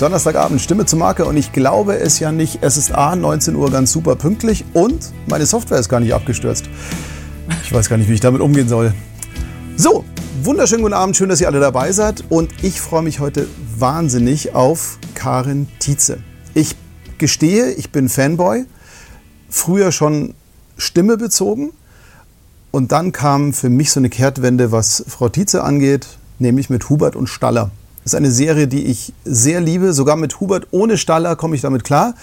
Donnerstagabend, Stimme zur Marke und ich glaube es ja nicht. Es ist A, 19 Uhr ganz super pünktlich und meine Software ist gar nicht abgestürzt. Ich weiß gar nicht, wie ich damit umgehen soll. So, wunderschönen guten Abend, schön, dass ihr alle dabei seid und ich freue mich heute wahnsinnig auf Karin Tietze. Ich gestehe, ich bin Fanboy, früher schon Stimme bezogen und dann kam für mich so eine Kehrtwende, was Frau Tietze angeht, nämlich mit Hubert und Staller. Das ist eine Serie, die ich sehr liebe. Sogar mit Hubert ohne Staller komme ich damit klar.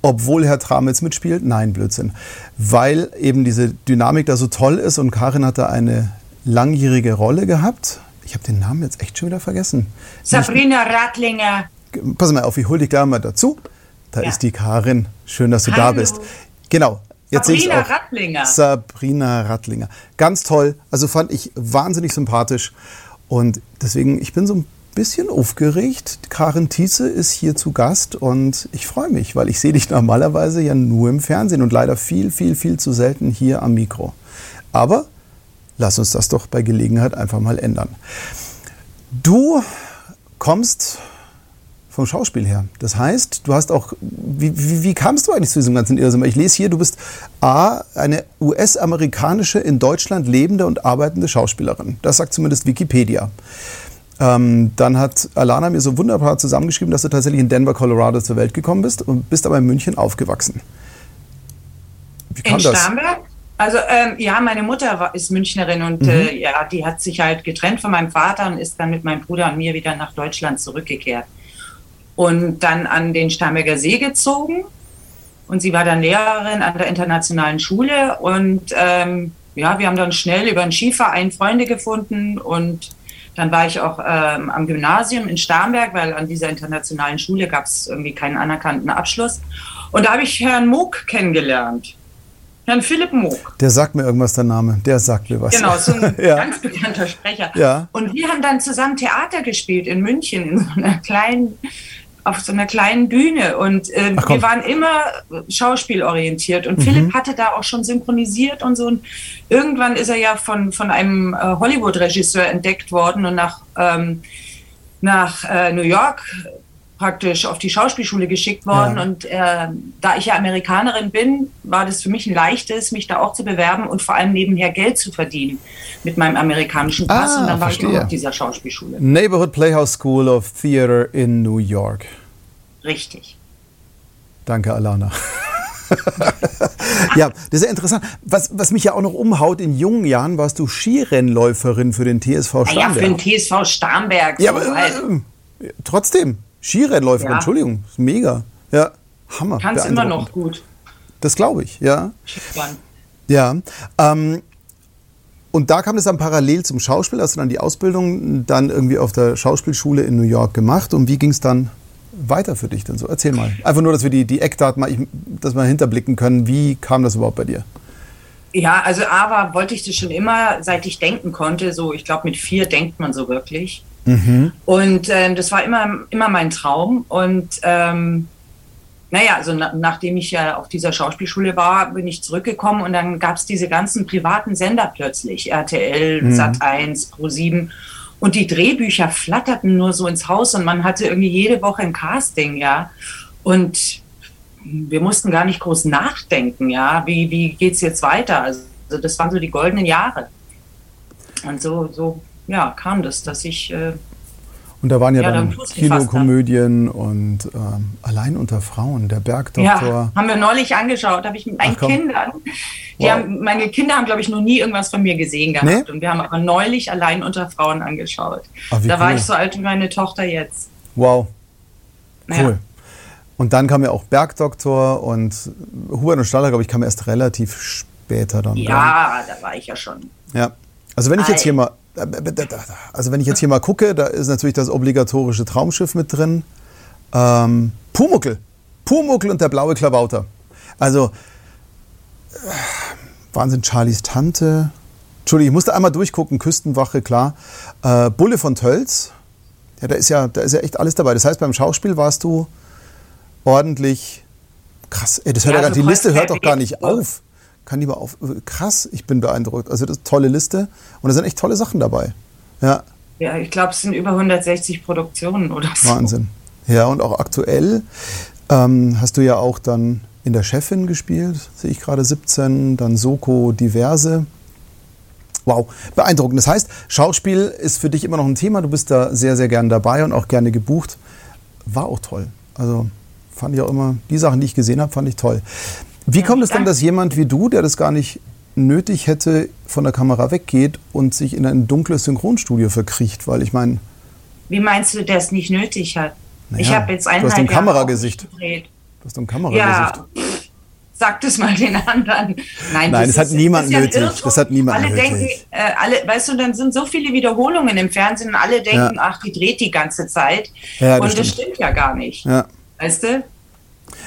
Obwohl Herr Tramitz mitspielt? Nein, Blödsinn. Weil eben diese Dynamik da so toll ist und Karin hat da eine langjährige Rolle gehabt. Ich habe den Namen jetzt echt schon wieder vergessen. Sabrina Radlinger. Pass mal auf, ich hole dich gleich mal dazu. Da ja. ist die Karin. Schön, dass du Hallo. da bist. Genau. Jetzt Sabrina Radlinger. Sabrina Radlinger. Ganz toll. Also fand ich wahnsinnig sympathisch. Und deswegen, ich bin so ein bisschen aufgeregt. Karin Thiese ist hier zu Gast und ich freue mich, weil ich sehe dich normalerweise ja nur im Fernsehen und leider viel, viel, viel zu selten hier am Mikro. Aber lass uns das doch bei Gelegenheit einfach mal ändern. Du kommst vom Schauspiel her. Das heißt, du hast auch, wie, wie, wie kamst du eigentlich zu diesem ganzen Irrsinn? Ich lese hier, du bist A, eine US-amerikanische, in Deutschland lebende und arbeitende Schauspielerin. Das sagt zumindest Wikipedia. Ähm, dann hat Alana mir so wunderbar zusammengeschrieben, dass du tatsächlich in Denver, Colorado zur Welt gekommen bist und bist aber in München aufgewachsen. Wie kam in das? Starnberg? Also ähm, ja, meine Mutter war, ist Münchnerin und mhm. äh, ja, die hat sich halt getrennt von meinem Vater und ist dann mit meinem Bruder und mir wieder nach Deutschland zurückgekehrt. Und dann an den Starnberger See gezogen. Und sie war dann Lehrerin an der internationalen Schule. Und ähm, ja, wir haben dann schnell über einen Skiverein Freunde gefunden und dann war ich auch ähm, am Gymnasium in Starnberg, weil an dieser internationalen Schule gab es irgendwie keinen anerkannten Abschluss. Und da habe ich Herrn Moog kennengelernt. Herrn Philipp Moog. Der sagt mir irgendwas, der Name. Der sagt mir was. Genau, so ein ja. ganz bekannter Sprecher. Ja. Und wir haben dann zusammen Theater gespielt in München, in so einer kleinen auf so einer kleinen Bühne. Und äh, wir waren immer schauspielorientiert. Und mhm. Philipp hatte da auch schon synchronisiert und so. Und irgendwann ist er ja von, von einem äh, Hollywood-Regisseur entdeckt worden. Und nach, ähm, nach äh, New York praktisch auf die Schauspielschule geschickt worden. Ja. Und äh, da ich ja Amerikanerin bin, war das für mich ein leichtes, mich da auch zu bewerben und vor allem nebenher Geld zu verdienen mit meinem amerikanischen Pass. Ah, und dann war verstehe. ich auch auf dieser Schauspielschule. Neighborhood Playhouse School of Theater in New York. Richtig. Danke, Alana. ja, das ist ja interessant. Was, was mich ja auch noch umhaut, in jungen Jahren warst du Skirennläuferin für den TSV Starnberg. Ja, für den TSV Starnberg. Ja, so aber äh, trotzdem. Skirennläufer, ja. Entschuldigung, ist mega. Ja, Hammer. Kannst immer noch gut. Das glaube ich, ja. Ja. Ähm, und da kam es dann parallel zum Schauspiel, hast du dann die Ausbildung dann irgendwie auf der Schauspielschule in New York gemacht. Und wie ging es dann weiter für dich denn so? Erzähl mal. Einfach nur, dass wir die, die Eckdaten mal, dass wir hinterblicken können. Wie kam das überhaupt bei dir? Ja, also aber wollte ich das schon immer, seit ich denken konnte. So, ich glaube, mit vier denkt man so wirklich. Mhm. Und ähm, das war immer, immer mein Traum. Und ähm, naja, also na, nachdem ich ja auf dieser Schauspielschule war, bin ich zurückgekommen und dann gab es diese ganzen privaten Sender plötzlich, RTL, mhm. Sat1, Pro7. Und die Drehbücher flatterten nur so ins Haus und man hatte irgendwie jede Woche ein Casting, ja. Und wir mussten gar nicht groß nachdenken, ja, wie, wie geht es jetzt weiter? Also das waren so die goldenen Jahre. Und so, so ja, kam das, dass ich. Äh, und da waren ja, ja dann, dann Kinokomödien und ähm, Allein unter Frauen, der Bergdoktor. Ja, haben wir neulich angeschaut, habe ich mit meinen Ach, Kindern. Wow. Haben, meine Kinder haben, glaube ich, noch nie irgendwas von mir gesehen gehabt. Nee? Und wir haben aber neulich Allein unter Frauen angeschaut. Ach, da cool. war ich so alt wie meine Tochter jetzt. Wow. Cool. Ja. Und dann kam ja auch Bergdoktor und Hubert und Staller, glaube ich, kam erst relativ später dann. Ja, da war ich ja schon. Ja. Also wenn ich jetzt hier mal also wenn ich jetzt hier mal gucke, da ist natürlich das obligatorische Traumschiff mit drin. Ähm, Pumuckel. Pumuckel und der blaue Klabauter. Also, äh, Wahnsinn, Charlies Tante. Entschuldigung, ich musste einmal durchgucken, Küstenwache, klar. Äh, Bulle von Tölz. Ja, da ist ja, da ist ja echt alles dabei. Das heißt, beim Schauspiel warst du ordentlich krass. Ey, das hört ja, ja gar, die Liste hört doch gar nicht auf kann lieber auf. Krass, ich bin beeindruckt. Also das ist eine tolle Liste und da sind echt tolle Sachen dabei. Ja. Ja, ich glaube, es sind über 160 Produktionen oder so. Wahnsinn. Ja, und auch aktuell ähm, hast du ja auch dann in der Chefin gespielt, sehe ich gerade 17, dann Soko diverse. Wow, beeindruckend. Das heißt, Schauspiel ist für dich immer noch ein Thema. Du bist da sehr, sehr gern dabei und auch gerne gebucht. War auch toll. Also fand ich auch immer, die Sachen, die ich gesehen habe, fand ich toll. Wie kommt es denn, dass jemand wie du, der das gar nicht nötig hätte, von der Kamera weggeht und sich in ein dunkles Synchronstudio verkriecht? Weil ich meine. Wie meinst du, der es nicht nötig hat? Naja, ich habe jetzt eineinhalb Du hast ein Kameragesicht. Du hast ein Kameragesicht. Ja, Sag das mal den anderen. Nein, Nein das, hat ist, niemand ja nötig. Das hat niemand alle nötig. Denken, äh, alle, weißt du, dann sind so viele Wiederholungen im Fernsehen und alle denken, ja. ach, die dreht die ganze Zeit. Ja, das und stimmt. das stimmt ja gar nicht. Ja. Weißt du?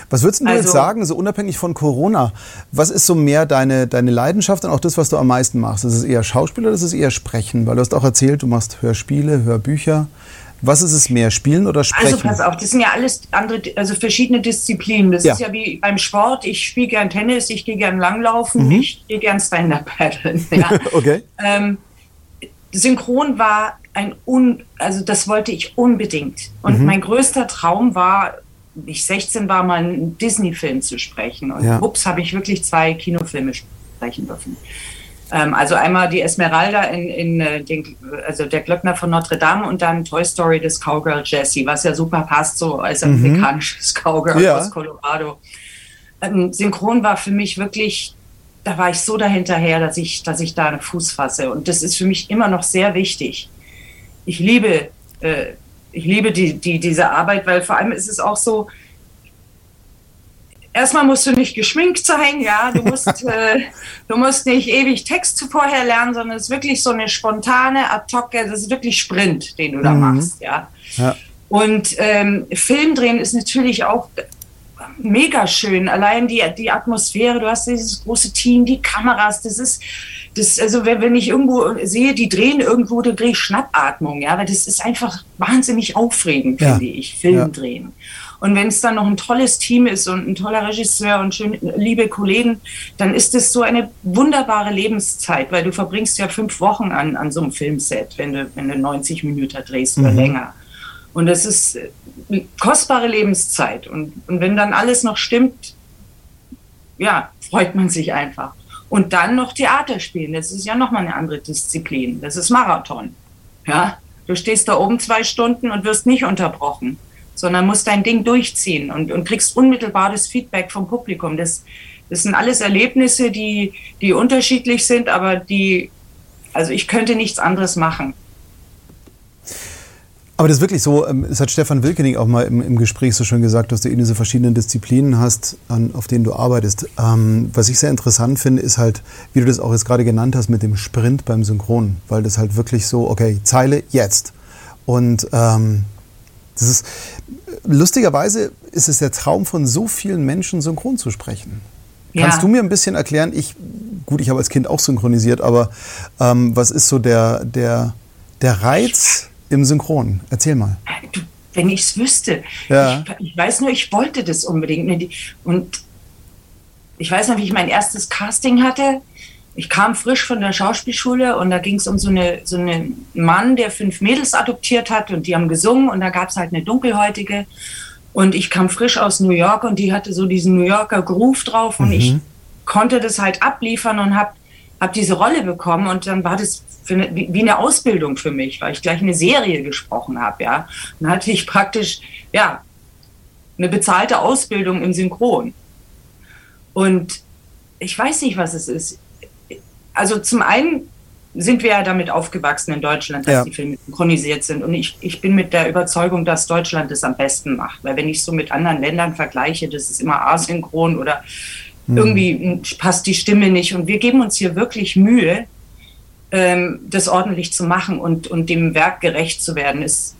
Was würdest du also, jetzt sagen, so unabhängig von Corona, was ist so mehr deine, deine Leidenschaft und auch das, was du am meisten machst? Ist es eher Schauspiel oder ist es eher Sprechen? Weil du hast auch erzählt, du machst Hörspiele, Hörbücher. Was ist es mehr, Spielen oder Sprechen? Also pass auf, das sind ja alles andere, also verschiedene Disziplinen. Das ja. ist ja wie beim Sport. Ich spiele gern Tennis, ich gehe gern Langlaufen, mhm. ich gehe gern Stand-Up paddeln. Ja. okay. Ähm, Synchron war ein un, also das wollte ich unbedingt. Und mhm. mein größter Traum war, ich 16 war, mal einen Disney-Film zu sprechen. Und ja. ups, habe ich wirklich zwei Kinofilme sprechen dürfen. Ähm, also einmal die Esmeralda in, in äh, den, also der Glöckner von Notre Dame und dann Toy Story des Cowgirl Jessie, was ja super passt, so als mhm. amerikanisches Cowgirl ja. aus Colorado. Ähm, Synchron war für mich wirklich, da war ich so dahinterher, dass ich, dass ich da einen Fuß fasse. Und das ist für mich immer noch sehr wichtig. Ich liebe, äh, ich liebe die, die, diese Arbeit, weil vor allem ist es auch so, erstmal musst du nicht geschminkt sein, ja, du musst, äh, du musst nicht ewig Text vorher lernen, sondern es ist wirklich so eine spontane Attacke, das ist wirklich Sprint, den du da mhm. machst, ja. ja. Und ähm, Film drehen ist natürlich auch mega schön. Allein die, die Atmosphäre, du hast dieses große Team, die Kameras, das ist, das, also wenn, wenn ich irgendwo sehe, die drehen irgendwo, dann kriege ich Schnappatmung, ja, weil das ist einfach wahnsinnig aufregend, ja. finde ich, Film ja. drehen. Und wenn es dann noch ein tolles Team ist und ein toller Regisseur und schön, liebe Kollegen, dann ist es so eine wunderbare Lebenszeit, weil du verbringst ja fünf Wochen an, an so einem Filmset, wenn du, wenn du 90 Minuten drehst mhm. oder länger. Und das ist kostbare Lebenszeit. Und, und wenn dann alles noch stimmt, ja, freut man sich einfach. Und dann noch Theater spielen, das ist ja nochmal eine andere Disziplin. Das ist Marathon. Ja, du stehst da oben zwei Stunden und wirst nicht unterbrochen sondern musst dein Ding durchziehen und, und kriegst unmittelbares Feedback vom Publikum. Das, das sind alles Erlebnisse, die, die unterschiedlich sind, aber die, also ich könnte nichts anderes machen. Aber das ist wirklich so, ähm, es hat Stefan Wilkening auch mal im, im, Gespräch so schön gesagt, dass du eben diese verschiedenen Disziplinen hast, an, auf denen du arbeitest. Ähm, was ich sehr interessant finde, ist halt, wie du das auch jetzt gerade genannt hast, mit dem Sprint beim Synchron, weil das halt wirklich so, okay, Zeile jetzt. Und ähm, das ist, lustigerweise ist es der Traum von so vielen Menschen, synchron zu sprechen. Ja. Kannst du mir ein bisschen erklären, ich, gut, ich habe als Kind auch synchronisiert, aber ähm, was ist so der, der, der Reiz im Synchron? Erzähl mal. Du, wenn ich es wüsste. Ja. Ich, ich, weiß nur, ich wollte das unbedingt. Und ich weiß noch, wie ich mein erstes Casting hatte ich kam frisch von der Schauspielschule und da ging es um so, eine, so einen Mann, der fünf Mädels adoptiert hat und die haben gesungen und da gab es halt eine Dunkelhäutige. Und ich kam frisch aus New York und die hatte so diesen New Yorker Groove drauf und mhm. ich konnte das halt abliefern und habe hab diese Rolle bekommen und dann war das eine, wie eine Ausbildung für mich, weil ich gleich eine Serie gesprochen habe, ja. dann hatte ich praktisch, ja, eine bezahlte Ausbildung im Synchron. Und ich weiß nicht, was es ist also zum einen sind wir ja damit aufgewachsen in Deutschland, dass ja. die Filme synchronisiert sind. Und ich, ich bin mit der Überzeugung, dass Deutschland es am besten macht. Weil wenn ich so mit anderen Ländern vergleiche, das ist immer asynchron oder mhm. irgendwie passt die Stimme nicht. Und wir geben uns hier wirklich Mühe, ähm, das ordentlich zu machen und, und dem Werk gerecht zu werden. Es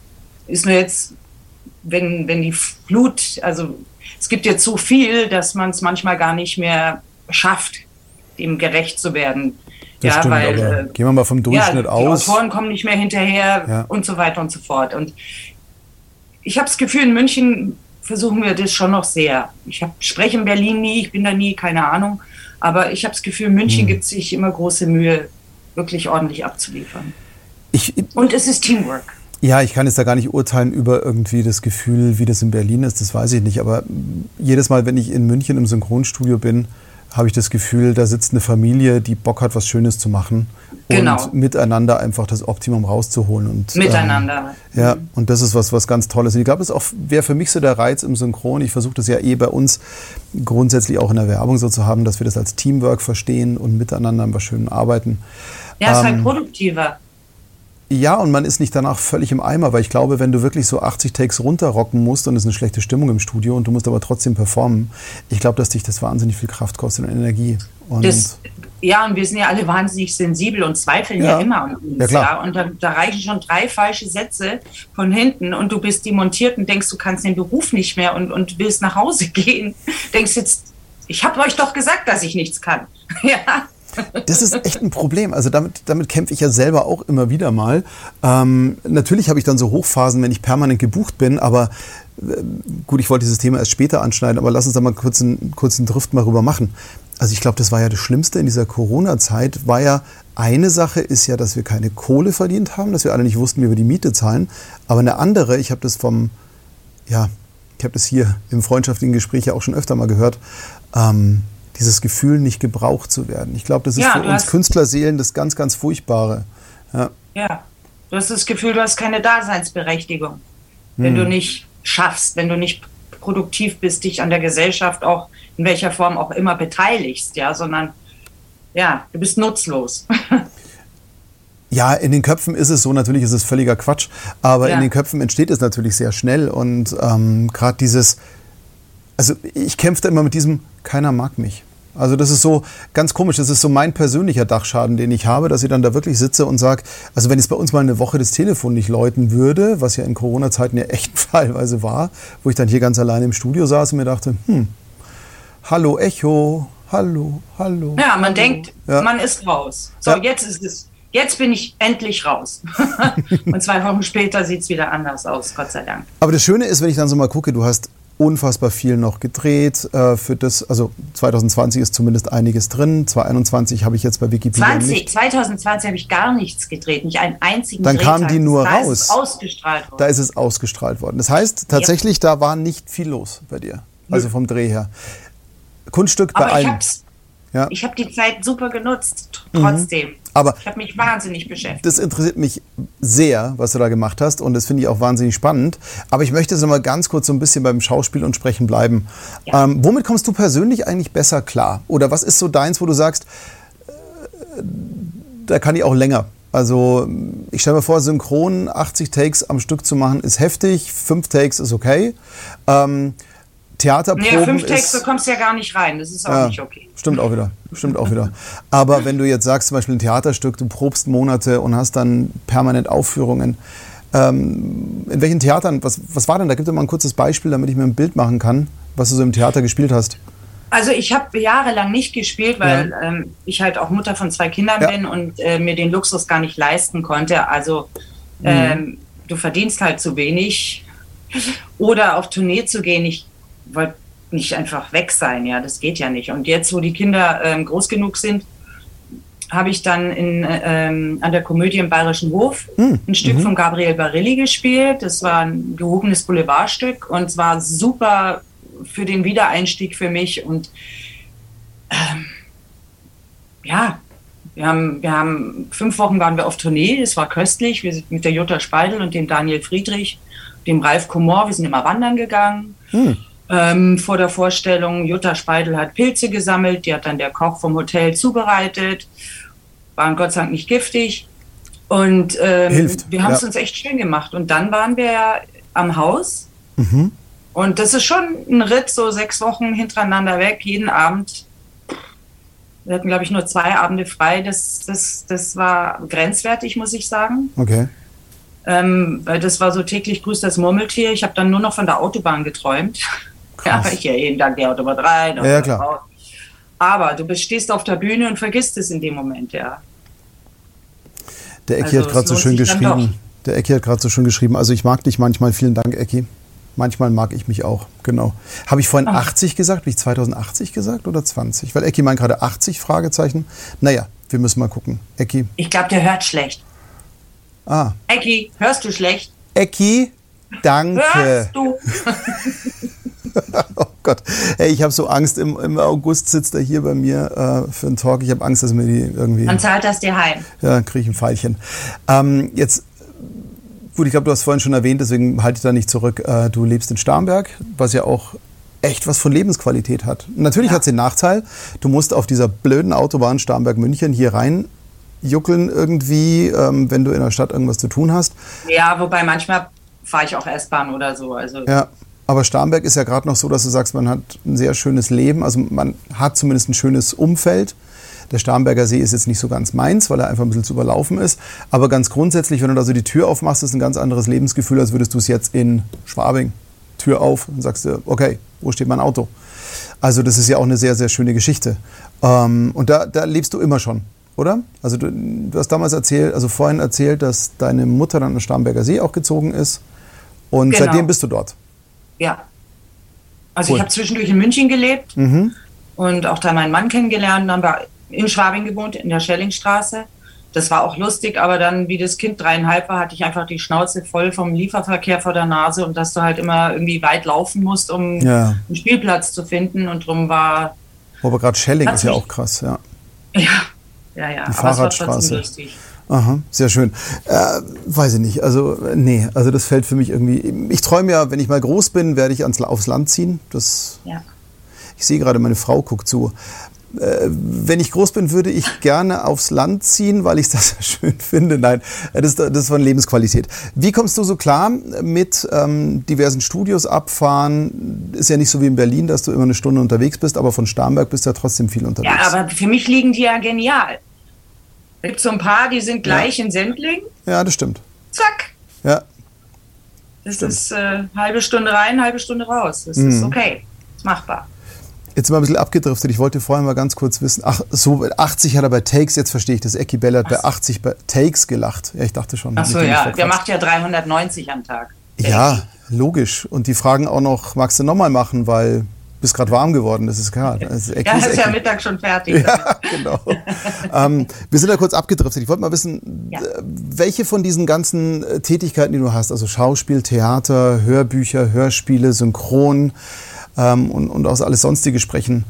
ist nur jetzt, wenn, wenn die Flut, also es gibt jetzt so viel, dass man es manchmal gar nicht mehr schafft, dem gerecht zu werden. Das ja, stimmt, weil, äh, gehen wir mal vom Durchschnitt ja, aus. Die Autoren kommen nicht mehr hinterher ja. und so weiter und so fort. Und ich habe das Gefühl, in München versuchen wir das schon noch sehr. Ich hab, spreche in Berlin nie, ich bin da nie, keine Ahnung. Aber ich habe das Gefühl, München hm. gibt sich immer große Mühe, wirklich ordentlich abzuliefern. Ich, und es ist Teamwork. Ja, ich kann jetzt da gar nicht urteilen über irgendwie das Gefühl, wie das in Berlin ist, das weiß ich nicht. Aber jedes Mal, wenn ich in München im Synchronstudio bin, habe ich das Gefühl, da sitzt eine Familie, die Bock hat, was Schönes zu machen genau. und miteinander einfach das Optimum rauszuholen. Und, miteinander. Ähm, ja, und das ist was, was ganz Tolles. Und ich glaube, das wäre für mich so der Reiz im Synchron. Ich versuche das ja eh bei uns grundsätzlich auch in der Werbung so zu haben, dass wir das als Teamwork verstehen und miteinander an was Schönem arbeiten. Ja, es ist halt ähm, produktiver. Ja, und man ist nicht danach völlig im Eimer, weil ich glaube, wenn du wirklich so 80 Takes runterrocken musst und es ist eine schlechte Stimmung im Studio und du musst aber trotzdem performen, ich glaube, dass dich das wahnsinnig viel Kraft kostet und Energie. Und das, ja, und wir sind ja alle wahnsinnig sensibel und zweifeln ja, ja immer an uns. Ja, klar. Ja, und da, da, reichen schon drei falsche Sätze von hinten und du bist demontiert und denkst, du kannst den Beruf nicht mehr und, und willst nach Hause gehen. Denkst jetzt, ich habe euch doch gesagt, dass ich nichts kann. ja. Das ist echt ein Problem. Also damit, damit kämpfe ich ja selber auch immer wieder mal. Ähm, natürlich habe ich dann so Hochphasen, wenn ich permanent gebucht bin, aber äh, gut, ich wollte dieses Thema erst später anschneiden, aber lass uns da mal kurz einen kurzen Drift mal rüber machen. Also ich glaube, das war ja das Schlimmste in dieser Corona-Zeit, war ja eine Sache ist ja, dass wir keine Kohle verdient haben, dass wir alle nicht wussten, wie wir die Miete zahlen. Aber eine andere, ich habe das vom, ja, ich habe das hier im freundschaftlichen Gespräch ja auch schon öfter mal gehört, ähm, dieses Gefühl, nicht gebraucht zu werden. Ich glaube, das ist ja, für uns Künstlerseelen das ganz, ganz Furchtbare. Ja. ja, du hast das Gefühl, du hast keine Daseinsberechtigung, wenn hm. du nicht schaffst, wenn du nicht produktiv bist, dich an der Gesellschaft auch in welcher Form auch immer beteiligst, ja, sondern ja, du bist nutzlos. Ja, in den Köpfen ist es so, natürlich ist es völliger Quatsch, aber ja. in den Köpfen entsteht es natürlich sehr schnell und ähm, gerade dieses, also ich kämpfe da immer mit diesem, keiner mag mich. Also das ist so ganz komisch. Das ist so mein persönlicher Dachschaden, den ich habe, dass ich dann da wirklich sitze und sage, also wenn jetzt bei uns mal eine Woche das Telefon nicht läuten würde, was ja in Corona-Zeiten ja echt teilweise war, wo ich dann hier ganz alleine im Studio saß und mir dachte, hm, hallo Echo, hallo, hallo. Ja, man hallo. denkt, ja. man ist raus. So, ja. jetzt ist es, jetzt bin ich endlich raus. und zwei Wochen später sieht es wieder anders aus, Gott sei Dank. Aber das Schöne ist, wenn ich dann so mal gucke, du hast unfassbar viel noch gedreht. Äh, für das, also 2020 ist zumindest einiges drin. 2021 habe ich jetzt bei Wikipedia 20, nicht. 2020 habe ich gar nichts gedreht, nicht einen einzigen. Dann kam die nur da raus. Ist ausgestrahlt worden. Da ist es ausgestrahlt worden. Das heißt tatsächlich, ja. da war nicht viel los bei dir. Also vom Dreh her. Kunststück bei allen. Ja. Ich habe die Zeit super genutzt, trotzdem. Mhm. Aber ich habe mich wahnsinnig beschäftigt. Das interessiert mich sehr, was du da gemacht hast und das finde ich auch wahnsinnig spannend. Aber ich möchte jetzt noch mal ganz kurz so ein bisschen beim Schauspiel und Sprechen bleiben. Ja. Ähm, womit kommst du persönlich eigentlich besser klar? Oder was ist so deins, wo du sagst, äh, da kann ich auch länger? Also ich stelle mir vor, synchron 80 Takes am Stück zu machen ist heftig, 5 Takes ist okay. Ähm, Theaterproben. Nee, fünf Texte kommst ja gar nicht rein. Das ist auch ja, nicht okay. Stimmt auch wieder. Stimmt auch wieder. Aber wenn du jetzt sagst, zum Beispiel ein Theaterstück, du probst Monate und hast dann permanent Aufführungen. Ähm, in welchen Theatern, was, was war denn? Da gibt es mal ein kurzes Beispiel, damit ich mir ein Bild machen kann, was du so im Theater gespielt hast. Also ich habe jahrelang nicht gespielt, weil ja. ähm, ich halt auch Mutter von zwei Kindern ja. bin und äh, mir den Luxus gar nicht leisten konnte. Also mhm. ähm, mhm. du verdienst halt zu wenig. Oder auf Tournee zu gehen. Ich wollte nicht einfach weg sein, ja, das geht ja nicht. Und jetzt, wo die Kinder ähm, groß genug sind, habe ich dann in, ähm, an der Komödie im Bayerischen Hof hm. ein Stück mhm. von Gabriel Barilli gespielt. Das war ein gehobenes Boulevardstück und es war super für den Wiedereinstieg für mich. Und ähm, ja, wir haben, wir haben fünf Wochen waren wir auf Tournee, es war köstlich. Wir sind mit der Jutta Speidel und dem Daniel Friedrich, dem Ralf Komor, wir sind immer wandern gegangen. Hm ähm, vor der Vorstellung. Jutta Speidel hat Pilze gesammelt, die hat dann der Koch vom Hotel zubereitet, waren Gott sei Dank nicht giftig. Und ähm, Hilft, wir haben es ja. uns echt schön gemacht. Und dann waren wir am Haus. Mhm. Und das ist schon ein Ritt, so sechs Wochen hintereinander weg, jeden Abend. Wir hatten, glaube ich, nur zwei Abende frei. Das, das, das war grenzwertig, muss ich sagen. Okay. Ähm, weil das war so täglich grüßt das Murmeltier. Ich habe dann nur noch von der Autobahn geträumt. Krass. Ja, ich ja jeden Tag die Autobahn rein. Ja, ja, klar. Raus. Aber du stehst auf der Bühne und vergisst es in dem Moment, ja. Der Ecki also, hat gerade so schön geschrieben. Der Ecki hat gerade so schön geschrieben. Also ich mag dich manchmal. Vielen Dank, Ecki. Manchmal mag ich mich auch, genau. Habe ich vorhin Ach. 80 gesagt? Habe ich 2080 gesagt oder 20? Weil Ecki meint gerade 80 Fragezeichen. Naja, wir müssen mal gucken. Ecki. Ich glaube, der hört schlecht. Ah. Ecki, hörst du schlecht? Ecki, danke. Oh Gott. Hey, ich habe so Angst. Im, Im, August sitzt er hier bei mir äh, für einen Talk. Ich habe Angst, dass mir die irgendwie. Dann zahlt das dir heim. Ja, kriege ich ein Pfeilchen. Ähm, jetzt, gut, ich glaube, du hast vorhin schon erwähnt, deswegen halte ich da nicht zurück. Äh, du lebst in Starnberg, was ja auch echt was von Lebensqualität hat. Natürlich ja. hat es den Nachteil, du musst auf dieser blöden Autobahn Starnberg-München hier rein juckeln irgendwie, ähm, wenn du in der Stadt irgendwas zu tun hast. Ja, wobei manchmal fahre ich auch S-Bahn oder so. Also ja, aber Starnberg ist ja gerade noch so, dass du sagst, man hat ein sehr schönes Leben, also man hat zumindest ein schönes Umfeld. Der Starnberger See ist jetzt nicht so ganz meins, weil er einfach ein bisschen zu überlaufen ist. Aber ganz grundsätzlich, wenn du da so die Tür aufmachst, ist ein ganz anderes Lebensgefühl, als würdest du es jetzt in Schwabing. Tür auf und sagst du, okay, wo steht mein Auto? Also das ist ja auch eine sehr, sehr schöne Geschichte. Ähm, und da, da lebst du immer schon, oder? Also du, du, hast damals erzählt, also vorhin erzählt, dass deine Mutter dann an Starnberger See auch gezogen ist. Und genau. seitdem bist du dort. Ja. Also cool. ich habe zwischendurch in München gelebt mhm. und auch da meinen Mann kennengelernt. Dann haben wir in Schwabing gewohnt, in der Schellingstraße. Das war auch lustig, aber dann, wie das Kind dreieinhalb war, hatte ich einfach die Schnauze voll vom Lieferverkehr vor der Nase und dass du halt immer irgendwie weit laufen musst, um ja. einen Spielplatz zu finden. Und drum war. Aber gerade Schelling ist ja auch krass, ja. Ja, ja, ja. Die Fahrradstraße. Aha, sehr schön. Äh, weiß ich nicht. Also, nee, also das fällt für mich irgendwie. Ich träume ja, wenn ich mal groß bin, werde ich ans, aufs Land ziehen. Das, ja. Ich sehe gerade, meine Frau guckt zu. Äh, wenn ich groß bin, würde ich gerne aufs Land ziehen, weil ich das schön finde. Nein, das, das ist von Lebensqualität. Wie kommst du so klar mit ähm, diversen Studios abfahren? Ist ja nicht so wie in Berlin, dass du immer eine Stunde unterwegs bist, aber von Starnberg bist du ja trotzdem viel unterwegs. Ja, aber für mich liegen die ja genial. Es gibt so ein paar, die sind gleich ja. in Sendling. Ja, das stimmt. Zack. Ja. Das stimmt. ist äh, halbe Stunde rein, halbe Stunde raus. Das mhm. ist okay. ist machbar. Jetzt mal ein bisschen abgedriftet. Ich wollte vorhin mal ganz kurz wissen. Ach, so 80 hat er bei Takes, jetzt verstehe ich das. Ecki Bell hat bei 80 bei Takes gelacht. Ja, ich dachte schon. Ach so, ja. Der macht ja 390 am Tag. Ja, logisch. Und die fragen auch noch, magst du nochmal machen, weil bist gerade warm geworden, das ist klar. Das ist, ja, ist ja Mittag schon fertig. Ja, genau. ähm, wir sind da kurz abgedriftet. Ich wollte mal wissen, ja. welche von diesen ganzen äh, Tätigkeiten, die du hast, also Schauspiel, Theater, Hörbücher, Hörspiele, Synchron ähm, und, und auch alles sonstige sprechen,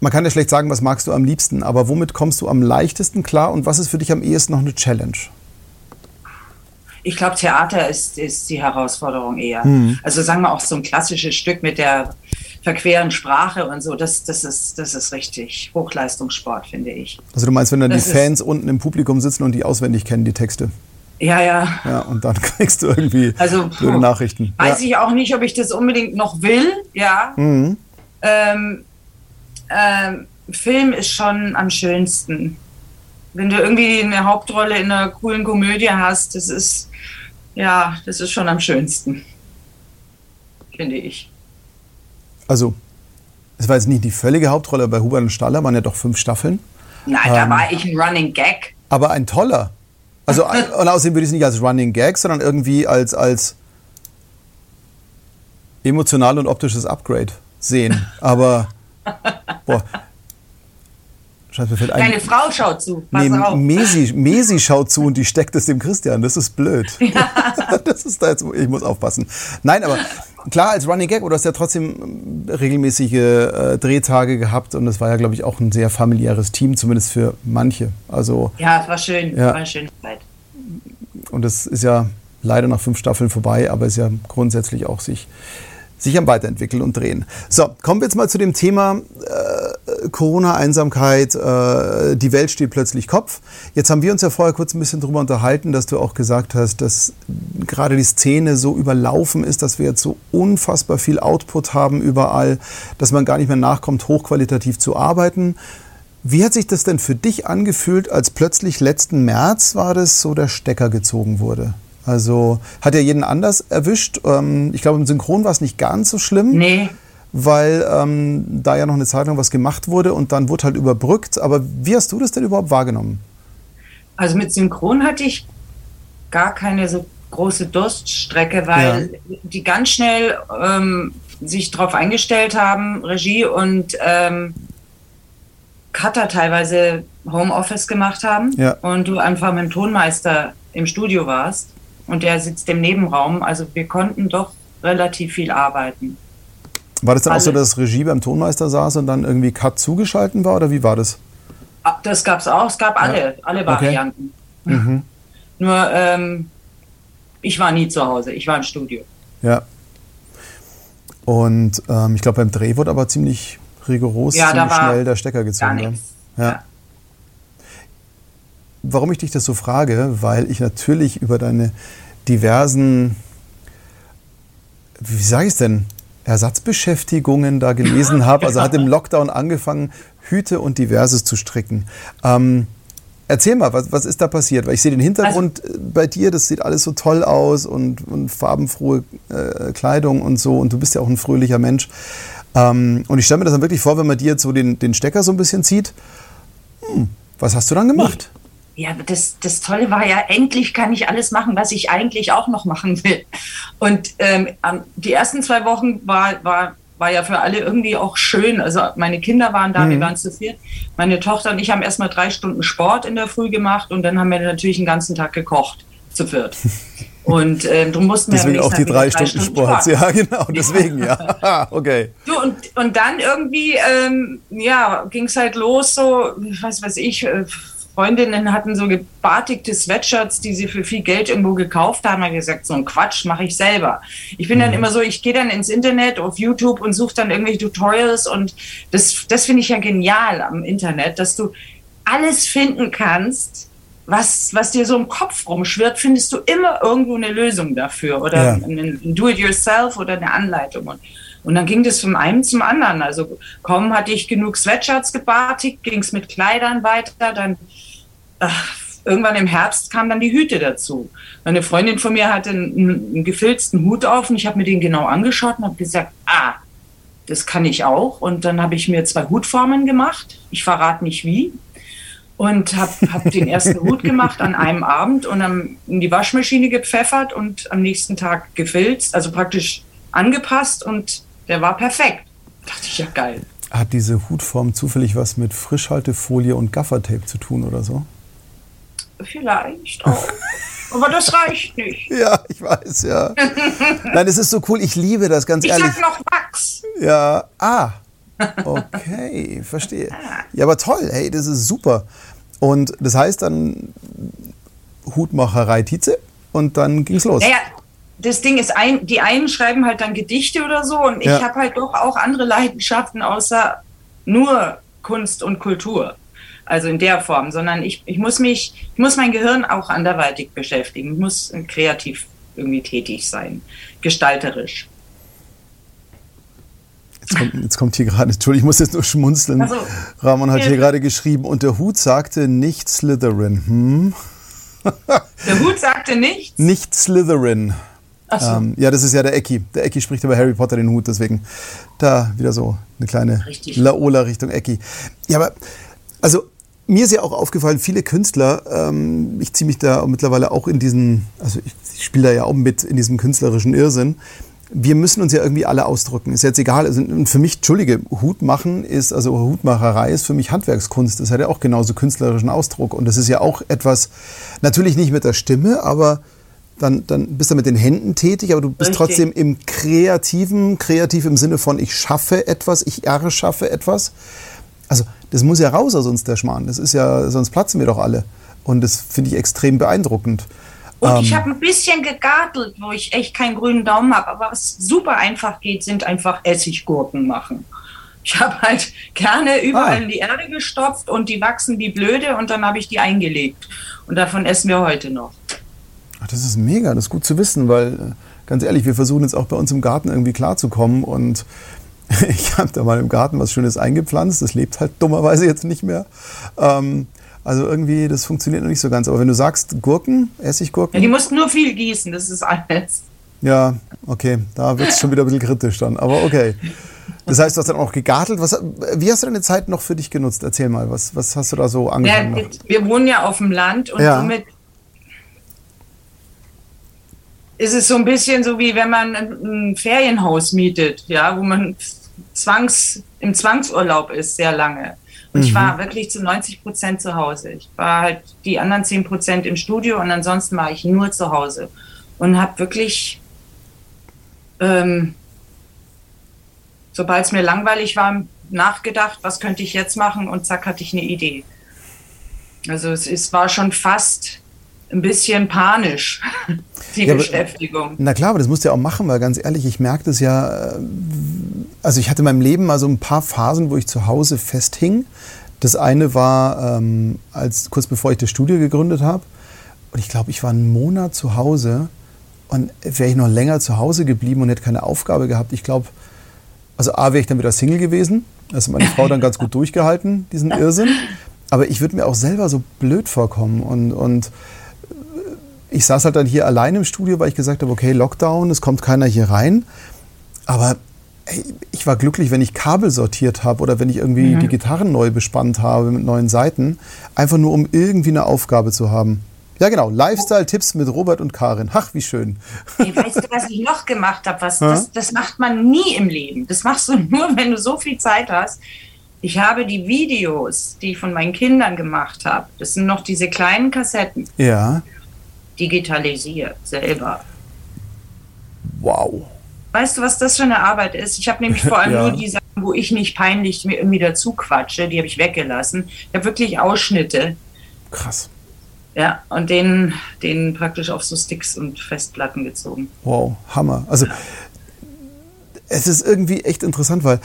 man kann ja schlecht sagen, was magst du am liebsten, aber womit kommst du am leichtesten klar und was ist für dich am ehesten noch eine Challenge? Ich glaube, Theater ist, ist die Herausforderung eher. Mhm. Also sagen wir auch so ein klassisches Stück mit der verqueren Sprache und so, das, das, ist, das ist richtig Hochleistungssport, finde ich. Also du meinst, wenn dann das die Fans unten im Publikum sitzen und die auswendig kennen, die Texte? Ja, ja. Ja, und dann kriegst du irgendwie also, blöde Nachrichten. Weiß ja. ich auch nicht, ob ich das unbedingt noch will, ja. Mhm. Ähm, ähm, Film ist schon am schönsten. Wenn du irgendwie eine Hauptrolle in einer coolen Komödie hast, das ist, ja, das ist schon am schönsten. Finde ich. Also, es war jetzt nicht die völlige Hauptrolle, bei Hubert und Staller waren ja doch fünf Staffeln. Nein, ähm, da war ich ein Running Gag. Aber ein toller. Also, und außerdem würde ich es nicht als Running Gag, sondern irgendwie als, als emotional und optisches Upgrade sehen. Aber, boah, Scheiße, mir fällt ein. Deine Frau schaut zu. Pass nee, auf. Mesi, Mesi schaut zu und die steckt es dem Christian. Das ist blöd. Ja. Das ist da jetzt, ich muss aufpassen. Nein, aber klar, als Running Gag, oder du hast ja trotzdem regelmäßige äh, Drehtage gehabt und es war ja, glaube ich, auch ein sehr familiäres Team, zumindest für manche. Also, ja, es war schön. Ja. War eine schöne Zeit. Und das ist ja leider nach fünf Staffeln vorbei, aber ist ja grundsätzlich auch sich sich am Weiterentwickeln und drehen. So, kommen wir jetzt mal zu dem Thema äh, Corona-Einsamkeit. Äh, die Welt steht plötzlich Kopf. Jetzt haben wir uns ja vorher kurz ein bisschen darüber unterhalten, dass du auch gesagt hast, dass gerade die Szene so überlaufen ist, dass wir jetzt so unfassbar viel Output haben überall, dass man gar nicht mehr nachkommt, hochqualitativ zu arbeiten. Wie hat sich das denn für dich angefühlt, als plötzlich letzten März war das so der Stecker gezogen wurde? Also hat ja jeden anders erwischt. Ähm, ich glaube, im Synchron war es nicht ganz so schlimm. Nee. Weil ähm, da ja noch eine Zeit lang was gemacht wurde und dann wurde halt überbrückt. Aber wie hast du das denn überhaupt wahrgenommen? Also mit Synchron hatte ich gar keine so große Durststrecke, weil ja. die ganz schnell ähm, sich darauf eingestellt haben, Regie und ähm, Cutter teilweise Homeoffice gemacht haben ja. und du einfach mit dem Tonmeister im Studio warst und der sitzt im Nebenraum. Also wir konnten doch relativ viel arbeiten. War das dann Alle. auch so, dass Regie beim Tonmeister saß und dann irgendwie Cut zugeschalten war oder wie war das? Ah, das gab es auch. Es gab alle, ja. alle Varianten. Okay. Mhm. Nur ähm, ich war nie zu Hause. Ich war im Studio. Ja. Und ähm, ich glaube, beim Dreh wurde aber ziemlich rigoros, ja, ziemlich schnell der Stecker gezogen. Ja. ja. Warum ich dich das so frage, weil ich natürlich über deine diversen, wie sage ich es denn, Ersatzbeschäftigungen da gelesen habe. Also hat im Lockdown angefangen, Hüte und Diverses zu stricken. Ähm, erzähl mal, was, was ist da passiert? Weil ich sehe den Hintergrund also, bei dir, das sieht alles so toll aus und, und farbenfrohe äh, Kleidung und so. Und du bist ja auch ein fröhlicher Mensch. Ähm, und ich stelle mir das dann wirklich vor, wenn man dir jetzt so den, den Stecker so ein bisschen zieht. Hm, was hast du dann gemacht? Ja, das, das Tolle war ja, endlich kann ich alles machen, was ich eigentlich auch noch machen will. Und ähm, die ersten zwei Wochen war, war, war ja für alle irgendwie auch schön. Also meine Kinder waren da, mhm. wir waren zu viert. Meine Tochter und ich haben erstmal drei Stunden Sport in der Früh gemacht und dann haben wir natürlich den ganzen Tag gekocht, zu viert. Und ähm, du mussten deswegen auch die drei, drei Stunden, Stunden Sport. Sport. Ja, genau, deswegen ja. okay. Du, und, und dann irgendwie, ähm, ja, ging es halt los, so, was weiß ich, äh, Freundinnen hatten so gebartigte Sweatshirts, die sie für viel Geld irgendwo gekauft haben. Da habe ich gesagt, so ein Quatsch mache ich selber. Ich bin mhm. dann immer so, ich gehe dann ins Internet, auf YouTube und suche dann irgendwelche Tutorials und das, das finde ich ja genial am Internet, dass du alles finden kannst, was, was dir so im Kopf rumschwirrt, findest du immer irgendwo eine Lösung dafür oder ja. ein, ein Do-it-yourself oder eine Anleitung. Und, und dann ging das von einem zum anderen. Also kaum hatte ich genug Sweatshirts gebartigt, ging es mit Kleidern weiter, dann irgendwann im Herbst kamen dann die Hüte dazu. Eine Freundin von mir hatte einen, einen gefilzten Hut auf und ich habe mir den genau angeschaut und habe gesagt, ah, das kann ich auch. Und dann habe ich mir zwei Hutformen gemacht. Ich verrate nicht wie. Und habe hab den ersten Hut gemacht an einem Abend und dann in die Waschmaschine gepfeffert und am nächsten Tag gefilzt, also praktisch angepasst und der war perfekt. Dachte ich, ja geil. Hat diese Hutform zufällig was mit Frischhaltefolie und Gaffertape zu tun oder so? Vielleicht auch. Aber das reicht nicht. Ja, ich weiß, ja. Nein, es ist so cool. Ich liebe das ganz ich ehrlich. Ich sag noch Wachs. Ja, ah. Okay, verstehe. Ja, aber toll, hey, das ist super. Und das heißt dann Hutmacherei Tietze und dann ging's los. Naja, das Ding ist, ein, die einen schreiben halt dann Gedichte oder so und ja. ich habe halt doch auch andere Leidenschaften außer nur Kunst und Kultur also in der Form, sondern ich, ich muss mich, ich muss mein Gehirn auch anderweitig beschäftigen. Ich muss kreativ irgendwie tätig sein, gestalterisch. Jetzt kommt, jetzt kommt hier gerade, Entschuldigung, ich muss jetzt nur schmunzeln. Also, Ramon hat hier gerade geschrieben, und der Hut sagte nicht Slytherin. Hm? Der Hut sagte nichts? Nicht Slytherin. So. Ähm, ja, das ist ja der Ecki. Der Ecki spricht über Harry Potter den Hut, deswegen da wieder so eine kleine Richtig. Laola Richtung Ecki. Ja, aber also mir ist ja auch aufgefallen, viele Künstler, ähm, ich ziehe mich da mittlerweile auch in diesen, also ich, ich spiele da ja auch mit in diesem künstlerischen Irrsinn. Wir müssen uns ja irgendwie alle ausdrücken. Ist jetzt egal. Also für mich, Entschuldige, Hut machen ist, also Hutmacherei ist für mich Handwerkskunst. Das hat ja auch genauso künstlerischen Ausdruck. Und das ist ja auch etwas, natürlich nicht mit der Stimme, aber dann, dann bist du mit den Händen tätig, aber du bist Richtig. trotzdem im Kreativen, kreativ im Sinne von ich schaffe etwas, ich erschaffe etwas. Also das muss ja raus aus uns, der Schmarrn. Das ist ja, sonst platzen wir doch alle. Und das finde ich extrem beeindruckend. Und ähm, ich habe ein bisschen gegartelt, wo ich echt keinen grünen Daumen habe. Aber was super einfach geht, sind einfach Essiggurken machen. Ich habe halt gerne überall ah. in die Erde gestopft und die wachsen wie blöde und dann habe ich die eingelegt. Und davon essen wir heute noch. Ach, das ist mega, das ist gut zu wissen, weil äh, ganz ehrlich, wir versuchen jetzt auch bei uns im Garten irgendwie klarzukommen und Ich habe da mal im Garten was Schönes eingepflanzt. Das lebt halt dummerweise jetzt nicht mehr. Ähm, also irgendwie, das funktioniert noch nicht so ganz. Aber wenn du sagst Gurken, Essiggurken. Ja, die mussten nur viel gießen, das ist alles. Ja, okay, da wird es schon wieder ein bisschen kritisch dann. Aber okay. Das heißt, du hast dann auch gegartelt. Was, wie hast du deine Zeit noch für dich genutzt? Erzähl mal, was, was hast du da so angefangen? Ja, wir wohnen ja auf dem Land und ja. somit ist es so ein bisschen so wie wenn man ein Ferienhaus mietet, ja, wo man zwangs, im Zwangsurlaub ist, sehr lange. Und mhm. ich war wirklich zu 90 Prozent zu Hause. Ich war halt die anderen 10 Prozent im Studio und ansonsten war ich nur zu Hause. Und habe wirklich, ähm, sobald es mir langweilig war, nachgedacht, was könnte ich jetzt machen und zack hatte ich eine Idee. Also es, es war schon fast ein bisschen panisch, die ja, Beschäftigung. Na klar, aber das musst du ja auch machen, weil ganz ehrlich, ich merke das ja, äh, also ich hatte in meinem Leben mal so ein paar Phasen, wo ich zu Hause festhing. Das eine war, ähm, als kurz bevor ich das Studio gegründet habe. Und ich glaube, ich war einen Monat zu Hause und wäre ich noch länger zu Hause geblieben und hätte keine Aufgabe gehabt. Ich glaube, also A, wäre ich dann wieder Single gewesen. Also meine Frau dann ganz gut durchgehalten, diesen Irrsinn. Aber ich würde mir auch selber so blöd vorkommen. Und, und ich saß halt dann hier allein im Studio, weil ich gesagt habe, okay, Lockdown, es kommt keiner hier rein. Aber ey, ich war glücklich, wenn ich Kabel sortiert habe oder wenn ich irgendwie mhm. die Gitarren neu bespannt habe mit neuen Seiten. Einfach nur, um irgendwie eine Aufgabe zu haben. Ja, genau. Lifestyle-Tipps mit Robert und Karin. Ach, wie schön. Hey, weißt du, was ich noch gemacht habe? das, das macht man nie im Leben. Das machst du nur, wenn du so viel Zeit hast. Ich habe die Videos, die ich von meinen Kindern gemacht habe, das sind noch diese kleinen Kassetten. Ja digitalisiert selber. Wow. Weißt du, was das für eine Arbeit ist? Ich habe nämlich vor allem ja. nur die Sachen, wo ich nicht peinlich mir irgendwie dazu quatsche, die habe ich weggelassen. Ich habe wirklich Ausschnitte. Krass. Ja, und den, den praktisch auf so Sticks und Festplatten gezogen. Wow, Hammer. Also es ist irgendwie echt interessant, weil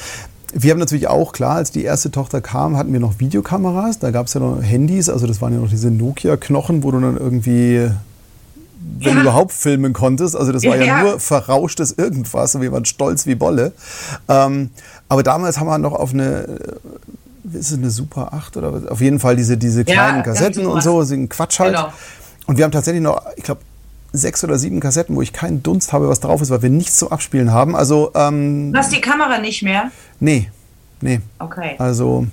wir haben natürlich auch, klar, als die erste Tochter kam, hatten wir noch Videokameras. Da gab es ja noch Handys, also das waren ja noch diese Nokia-Knochen, wo du dann irgendwie wenn du überhaupt filmen konntest. Also das war ja, ja nur verrauschtes irgendwas und wir waren stolz wie Bolle. Ähm, aber damals haben wir noch auf eine, äh, ist es eine Super 8 oder auf jeden Fall diese, diese kleinen ja, Kassetten und so, so ein Quatsch halt. Genau. Und wir haben tatsächlich noch, ich glaube, sechs oder sieben Kassetten, wo ich keinen Dunst habe, was drauf ist, weil wir nichts zum Abspielen haben. Also, ähm, du hast die Kamera nicht mehr? Nee, nee. Okay. Also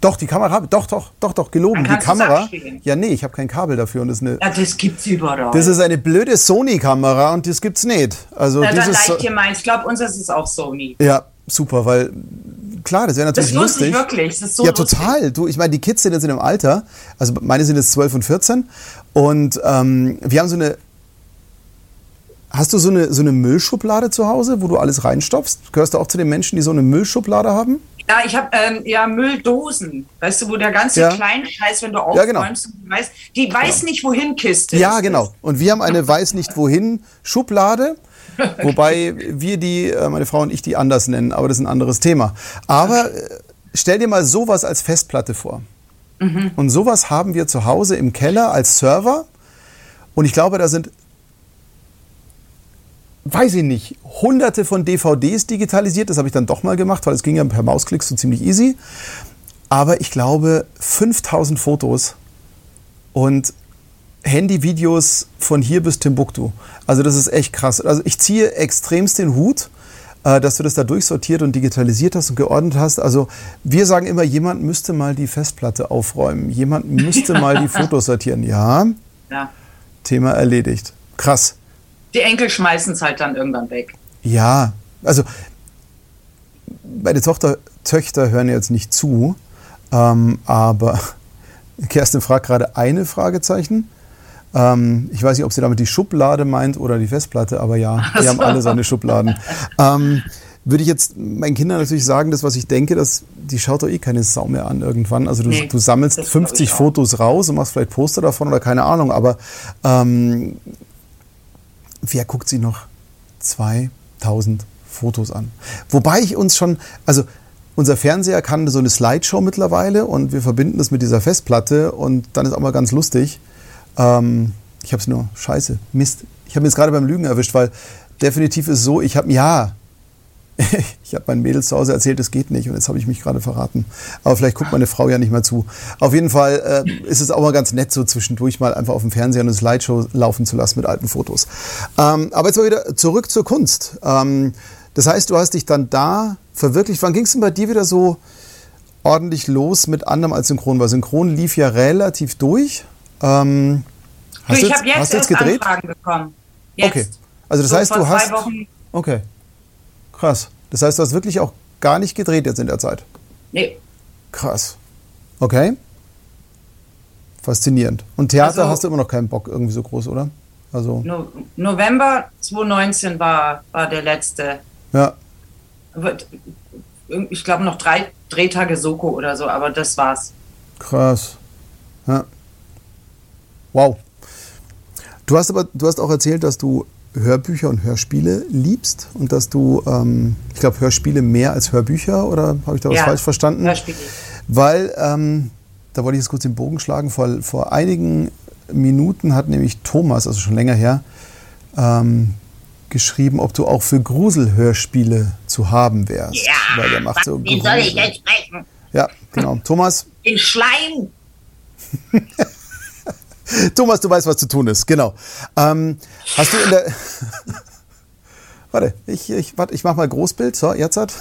doch, die Kamera, doch, doch, doch, doch, gelogen. Die Kamera. Ja, nee, ich habe kein Kabel dafür und das ist eine. Ja, das gibt's überall. Das ist eine blöde Sony-Kamera und das gibt's nicht. Also ja, dann leicht dir meins. Ich glaube, unseres ist auch Sony. Ja, super, weil klar, das wäre natürlich das lustig. Das wirklich, das ist so Ja, total. Du, ich meine, die Kids sind jetzt in einem Alter, also meine sind jetzt 12 und 14 und ähm, wir haben so eine Hast du so eine, so eine Müllschublade zu Hause, wo du alles reinstopfst? Gehörst du auch zu den Menschen, die so eine Müllschublade haben? Ja, ich habe ähm, ja Mülldosen, weißt du, wo der ganze ja. kleine Scheiß, wenn du aufräumst, ja, genau. weißt, die weiß genau. nicht wohin Kiste. Ja, genau. Und wir haben eine weiß nicht wohin Schublade. Wobei wir die, äh, meine Frau und ich, die anders nennen, aber das ist ein anderes Thema. Aber äh, stell dir mal sowas als Festplatte vor. Mhm. Und sowas haben wir zu Hause im Keller als Server. Und ich glaube, da sind weiß ich nicht, hunderte von DVDs digitalisiert. Das habe ich dann doch mal gemacht, weil es ging ja per Mausklick so ziemlich easy. Aber ich glaube 5000 Fotos und Handyvideos von hier bis Timbuktu. Also das ist echt krass. Also ich ziehe extremst den Hut, äh, dass du das da durchsortiert und digitalisiert hast und geordnet hast. Also wir sagen immer, jemand müsste mal die Festplatte aufräumen. Jemand müsste mal die Fotos sortieren. Ja. ja. Thema erledigt. Krass die Enkel schmeißen es halt dann irgendwann weg. Ja, also meine Tochter, Töchter hören jetzt nicht zu, ähm, aber Kerstin fragt gerade eine Fragezeichen. Ähm, ich weiß nicht, ob sie damit die Schublade meint oder die Festplatte, aber ja, wir so. haben alle seine Schubladen. ähm, würde ich jetzt meinen Kindern natürlich sagen, das, was ich denke, dass die schaut doch eh keine Sau mehr an irgendwann. Also du, nee, du sammelst 50 Fotos raus und machst vielleicht Poster davon oder keine Ahnung, aber ähm, wer guckt sich noch 2000 Fotos an? Wobei ich uns schon, also unser Fernseher kann so eine Slideshow mittlerweile und wir verbinden das mit dieser Festplatte und dann ist auch mal ganz lustig. Ähm, ich habe es nur, scheiße, Mist. Ich habe mir jetzt gerade beim Lügen erwischt, weil definitiv ist so, ich habe, ja, ich habe meinen Mädels zu Hause erzählt, es geht nicht und jetzt habe ich mich gerade verraten. Aber vielleicht guckt meine Frau ja nicht mehr zu. Auf jeden Fall äh, ist es auch mal ganz nett, so zwischendurch mal einfach auf dem Fernseher eine Slideshow laufen zu lassen mit alten Fotos. Ähm, aber jetzt mal wieder zurück zur Kunst. Ähm, das heißt, du hast dich dann da verwirklicht. Wann ging es denn bei dir wieder so ordentlich los mit anderem als Synchron? Weil Synchron lief ja relativ durch. Ähm, hast du, ich habe jetzt, hast jetzt gedreht? Anfragen bekommen. Jetzt. Okay. Also das so heißt, du hast. Wochen. Okay. Krass. Das heißt, du hast wirklich auch gar nicht gedreht jetzt in der Zeit? Nee. Krass. Okay. Faszinierend. Und Theater also, hast du immer noch keinen Bock irgendwie so groß, oder? Also no November 2019 war, war der letzte. Ja. Ich glaube noch drei Drehtage Soko oder so, aber das war's. Krass. Ja. Wow. Du hast aber, du hast auch erzählt, dass du Hörbücher und Hörspiele liebst und dass du, ähm, ich glaube, Hörspiele mehr als Hörbücher oder habe ich da was ja, falsch verstanden? Hörspiele. Weil, ähm, da wollte ich jetzt kurz den Bogen schlagen, vor, vor einigen Minuten hat nämlich Thomas, also schon länger her, ähm, geschrieben, ob du auch für Gruselhörspiele zu haben wärst. Ja, weil der macht so wie soll ich denn sprechen? Ja, genau. Thomas? In Schleim. Thomas, du weißt, was zu tun ist, genau. Ähm, hast du in der. warte, ich, ich, warte, ich mach mal Großbild. So, jetzt hat.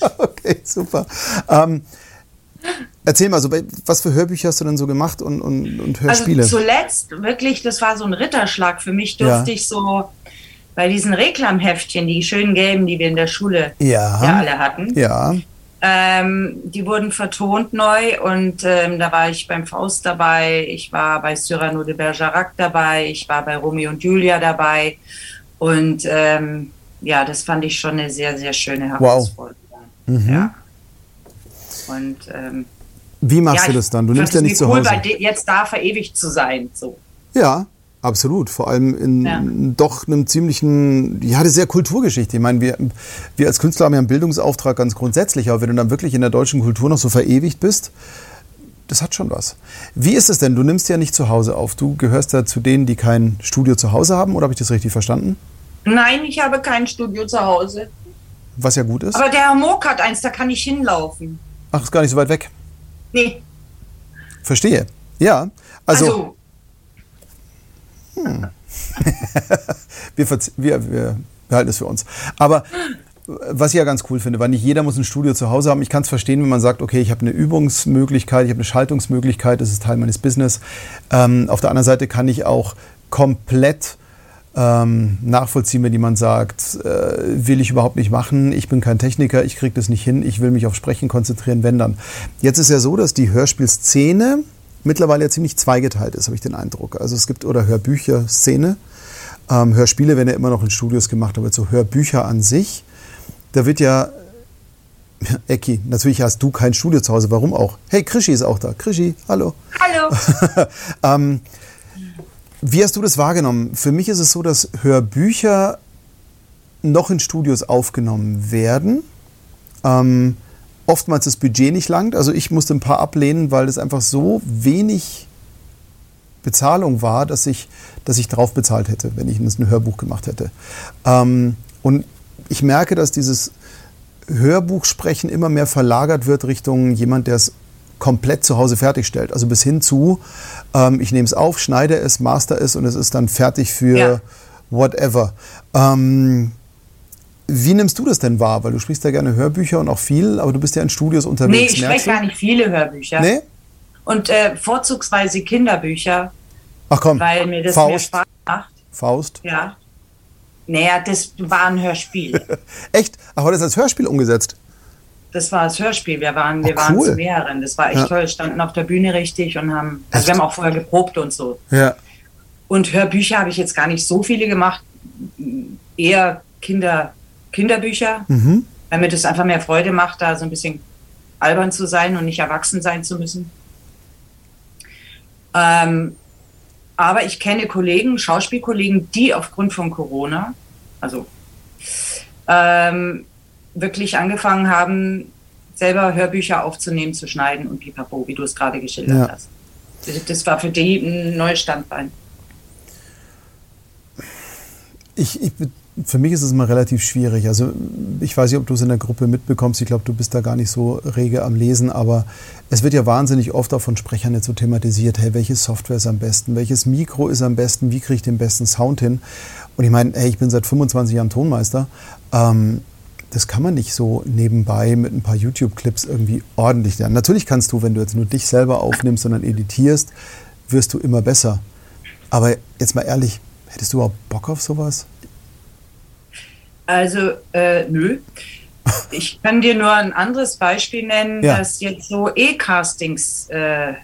okay, super. Ähm, erzähl mal, so, was für Hörbücher hast du denn so gemacht und, und, und Hörspiele? Also zuletzt, wirklich, das war so ein Ritterschlag für mich, durfte ja. ich so bei diesen Reklamheftchen, die schönen gelben, die wir in der Schule ja, ja alle hatten. Ja. Ähm, die wurden vertont neu und ähm, da war ich beim Faust dabei, ich war bei Cyrano de Bergerac dabei, ich war bei Romeo und Julia dabei und ähm, ja, das fand ich schon eine sehr, sehr schöne Herausforderung. Wow. Mhm. Ja. Und ähm, wie machst ja, du das dann? Du nimmst ja nicht zu Hause. Cool, jetzt da verewigt zu sein. So. Ja, Absolut, vor allem in ja. doch einem ziemlichen, ja, eine sehr Kulturgeschichte. Ich meine, wir, wir als Künstler haben ja einen Bildungsauftrag ganz grundsätzlich, aber wenn du dann wirklich in der deutschen Kultur noch so verewigt bist, das hat schon was. Wie ist es denn? Du nimmst ja nicht zu Hause auf. Du gehörst ja zu denen, die kein Studio zu Hause haben, oder habe ich das richtig verstanden? Nein, ich habe kein Studio zu Hause. Was ja gut ist. Aber der Herr Mook hat eins, da kann ich hinlaufen. Ach, ist gar nicht so weit weg. Nee. Verstehe. Ja. also, also hm. wir, wir, wir behalten es für uns. Aber was ich ja ganz cool finde, weil nicht jeder muss ein Studio zu Hause haben. Ich kann es verstehen, wenn man sagt, okay, ich habe eine Übungsmöglichkeit, ich habe eine Schaltungsmöglichkeit, das ist Teil meines Business. Ähm, auf der anderen Seite kann ich auch komplett ähm, nachvollziehen, wenn jemand sagt, äh, will ich überhaupt nicht machen, ich bin kein Techniker, ich kriege das nicht hin, ich will mich auf Sprechen konzentrieren, wenn dann. Jetzt ist ja so, dass die Hörspielszene mittlerweile ja ziemlich zweigeteilt ist, habe ich den Eindruck. Also es gibt oder Hörbücher, Szene. Ähm, Hörspiele werden ja immer noch in Studios gemacht, aber so Hörbücher an sich, da wird ja Ecki, natürlich hast du kein Studio zu Hause, warum auch? Hey, Krischi ist auch da. Krischi, hallo. Hallo. ähm, wie hast du das wahrgenommen? Für mich ist es so, dass Hörbücher noch in Studios aufgenommen werden. Ähm, oftmals das Budget nicht langt. Also ich musste ein paar ablehnen, weil es einfach so wenig Bezahlung war, dass ich, dass ich drauf bezahlt hätte, wenn ich ein Hörbuch gemacht hätte. Ähm, und ich merke, dass dieses Hörbuchsprechen immer mehr verlagert wird Richtung jemand, der es komplett zu Hause fertigstellt. Also bis hin zu, ähm, ich nehme es auf, schneide es, master es und es ist dann fertig für ja. whatever. Ähm, wie nimmst du das denn wahr? Weil du sprichst ja gerne Hörbücher und auch viel, aber du bist ja in Studios unterwegs. Nee, ich spreche gar nicht viele Hörbücher. Nee? Und äh, vorzugsweise Kinderbücher. Ach komm, weil mir das Faust. mehr Spaß macht. Faust? Ja. Naja, das war ein Hörspiel. echt? Ach, war das als Hörspiel umgesetzt? Das war als Hörspiel. Wir waren, wir oh, cool. waren zu mehreren. Das war echt ja. toll. Standen auf der Bühne richtig und haben, also echt? wir haben auch vorher geprobt und so. Ja. Und Hörbücher habe ich jetzt gar nicht so viele gemacht. Eher Kinder, Kinderbücher, mhm. weil mir das einfach mehr Freude macht, da so ein bisschen albern zu sein und nicht erwachsen sein zu müssen. Ähm, aber ich kenne Kollegen, Schauspielkollegen, die aufgrund von Corona, also ähm, wirklich angefangen haben, selber Hörbücher aufzunehmen, zu schneiden und pipapo, wie du es gerade geschildert ja. hast. Das war für die ein neues Standbein. Ich, ich für mich ist es immer relativ schwierig. Also ich weiß nicht, ob du es in der Gruppe mitbekommst. Ich glaube, du bist da gar nicht so rege am Lesen, aber es wird ja wahnsinnig oft auch von Sprechern jetzt so thematisiert, hey, welche Software ist am besten, welches Mikro ist am besten, wie kriege ich den besten Sound hin? Und ich meine, hey, ich bin seit 25 Jahren Tonmeister. Ähm, das kann man nicht so nebenbei mit ein paar YouTube-Clips irgendwie ordentlich lernen. Natürlich kannst du, wenn du jetzt nur dich selber aufnimmst, sondern editierst, wirst du immer besser. Aber jetzt mal ehrlich, hättest du überhaupt Bock auf sowas? Also, äh, nö. Ich kann dir nur ein anderes Beispiel nennen, ja. dass jetzt so E-Castings äh,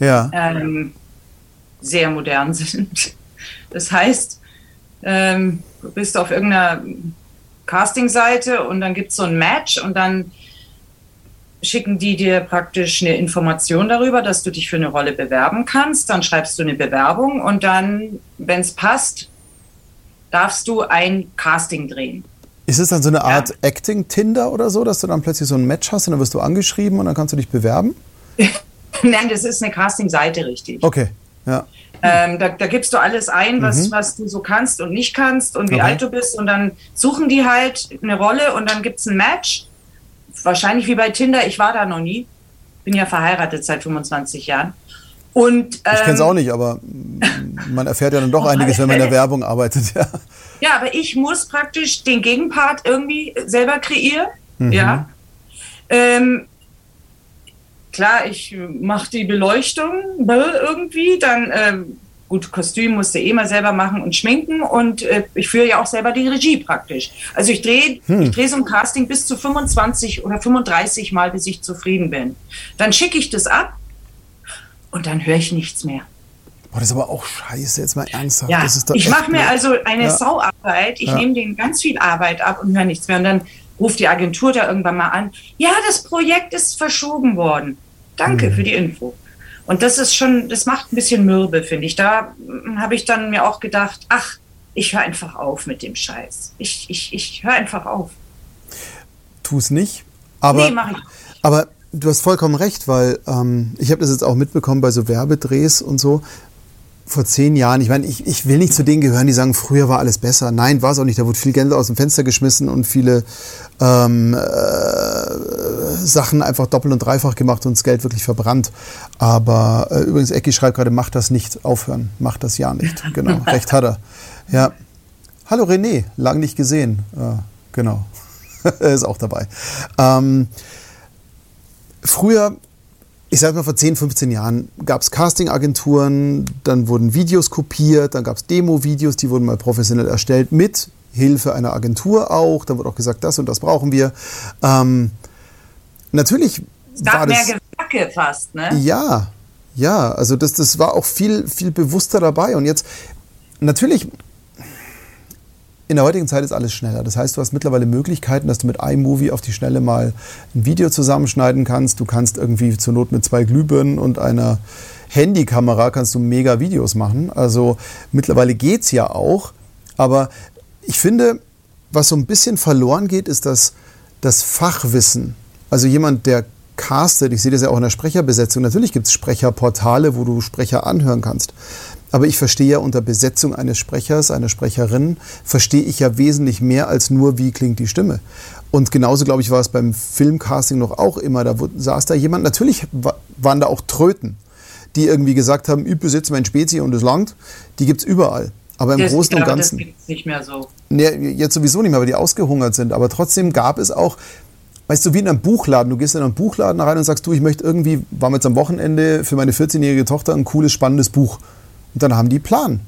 ja. ähm, sehr modern sind. Das heißt, ähm, du bist auf irgendeiner Casting-Seite und dann gibt es so ein Match und dann schicken die dir praktisch eine Information darüber, dass du dich für eine Rolle bewerben kannst. Dann schreibst du eine Bewerbung und dann, wenn es passt, darfst du ein Casting drehen. Ist es dann so eine Art ja. Acting-Tinder oder so, dass du dann plötzlich so ein Match hast und dann wirst du angeschrieben und dann kannst du dich bewerben? Nein, das ist eine Casting-Seite, richtig. Okay, ja. Ähm, da, da, gibst du alles ein, was, mhm. was du so kannst und nicht kannst und wie okay. alt du bist. Und dann suchen die halt eine Rolle und dann gibt es ein Match. Wahrscheinlich wie bei Tinder, ich war da noch nie. Bin ja verheiratet seit 25 Jahren. Und, ähm, ich kenne es auch nicht, aber man erfährt ja dann doch einiges, wenn man in der Werbung arbeitet. Ja. ja, aber ich muss praktisch den Gegenpart irgendwie selber kreieren. Mhm. Ja. Ähm, klar, ich mache die Beleuchtung irgendwie, dann ähm, gut, Kostüm musste eh mal selber machen und schminken und äh, ich führe ja auch selber die Regie praktisch. Also ich drehe hm. ich dreh so ein Casting bis zu 25 oder 35 Mal, bis ich zufrieden bin. Dann schicke ich das ab und dann höre ich nichts mehr. Boah, das ist aber auch scheiße, jetzt mal ernsthaft. Ja, ich mache mir also eine ja. Sauarbeit, ich ja. nehme denen ganz viel Arbeit ab und höre nichts mehr. Und dann ruft die Agentur da irgendwann mal an, ja, das Projekt ist verschoben worden. Danke mhm. für die Info. Und das ist schon, das macht ein bisschen mürbe, finde ich. Da habe ich dann mir auch gedacht, ach, ich höre einfach auf mit dem Scheiß. Ich, ich, ich höre einfach auf. Tu es nicht. Aber, nee, mach ich. aber du hast vollkommen recht, weil ähm, ich habe das jetzt auch mitbekommen bei so Werbedrehs und so vor zehn Jahren, ich meine, ich, ich will nicht zu denen gehören, die sagen, früher war alles besser. Nein, war es auch nicht. Da wurde viel Geld aus dem Fenster geschmissen und viele ähm, äh, Sachen einfach doppelt und dreifach gemacht und das Geld wirklich verbrannt. Aber äh, übrigens, Ecki schreibt gerade, mach das nicht aufhören. Mach das ja nicht. Genau, recht hat er. Ja. Hallo René, lang nicht gesehen. Äh, genau. er ist auch dabei. Ähm, früher ich sag mal, vor 10, 15 Jahren gab es Castingagenturen, dann wurden Videos kopiert, dann gab es Demo-Videos, die wurden mal professionell erstellt, mit Hilfe einer Agentur auch. Da wurde auch gesagt, das und das brauchen wir. Ähm, natürlich es gab war das, mehr Gewacke fast, ne? Ja, ja, also das, das war auch viel, viel bewusster dabei. Und jetzt, natürlich in der heutigen Zeit ist alles schneller. Das heißt, du hast mittlerweile Möglichkeiten, dass du mit iMovie auf die Schnelle mal ein Video zusammenschneiden kannst. Du kannst irgendwie zur Not mit zwei Glühbirnen und einer Handykamera kannst du mega Videos machen. Also mittlerweile geht es ja auch. Aber ich finde, was so ein bisschen verloren geht, ist das, das Fachwissen. Also jemand, der castet, ich sehe das ja auch in der Sprecherbesetzung, natürlich gibt es Sprecherportale, wo du Sprecher anhören kannst. Aber ich verstehe ja unter Besetzung eines Sprechers, einer Sprecherin, verstehe ich ja wesentlich mehr als nur, wie klingt die Stimme. Und genauso, glaube ich, war es beim Filmcasting noch auch immer. Da saß da jemand, natürlich waren da auch Tröten, die irgendwie gesagt haben, ich besitze mein Spezi und es langt. Die gibt es überall. Aber im das, Großen und Ganzen. Das gibt es nicht mehr so. Nee, jetzt sowieso nicht mehr, weil die ausgehungert sind. Aber trotzdem gab es auch, weißt du, wie in einem Buchladen. Du gehst in einen Buchladen rein und sagst, du, ich möchte irgendwie, war jetzt am Wochenende für meine 14-jährige Tochter ein cooles, spannendes Buch. Und dann haben die Plan.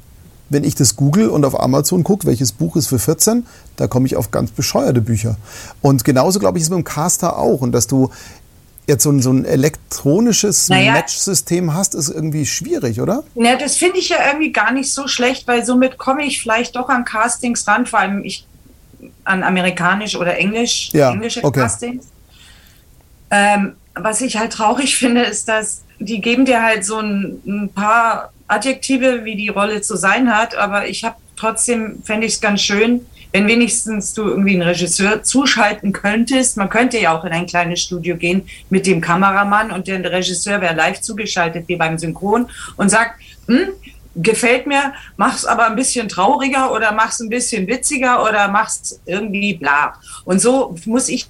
Wenn ich das google und auf Amazon gucke, welches Buch ist für 14, da komme ich auf ganz bescheuerte Bücher. Und genauso, glaube ich, ist es mit dem Caster auch. Und dass du jetzt so ein, so ein elektronisches naja, Match-System hast, ist irgendwie schwierig, oder? Ja, das finde ich ja irgendwie gar nicht so schlecht, weil somit komme ich vielleicht doch an Castings ran, vor allem ich an amerikanisch oder englisch, ja, englische okay. Castings. Ähm, was ich halt traurig finde, ist, dass die geben dir halt so ein, ein paar Adjektive, wie die Rolle zu sein hat, aber ich habe trotzdem, fände ich es ganz schön, wenn wenigstens du irgendwie einen Regisseur zuschalten könntest. Man könnte ja auch in ein kleines Studio gehen mit dem Kameramann und der Regisseur wäre live zugeschaltet wie beim Synchron und sagt, hm, gefällt mir, mach's aber ein bisschen trauriger oder mach's ein bisschen witziger oder mach's irgendwie bla. Und so muss ich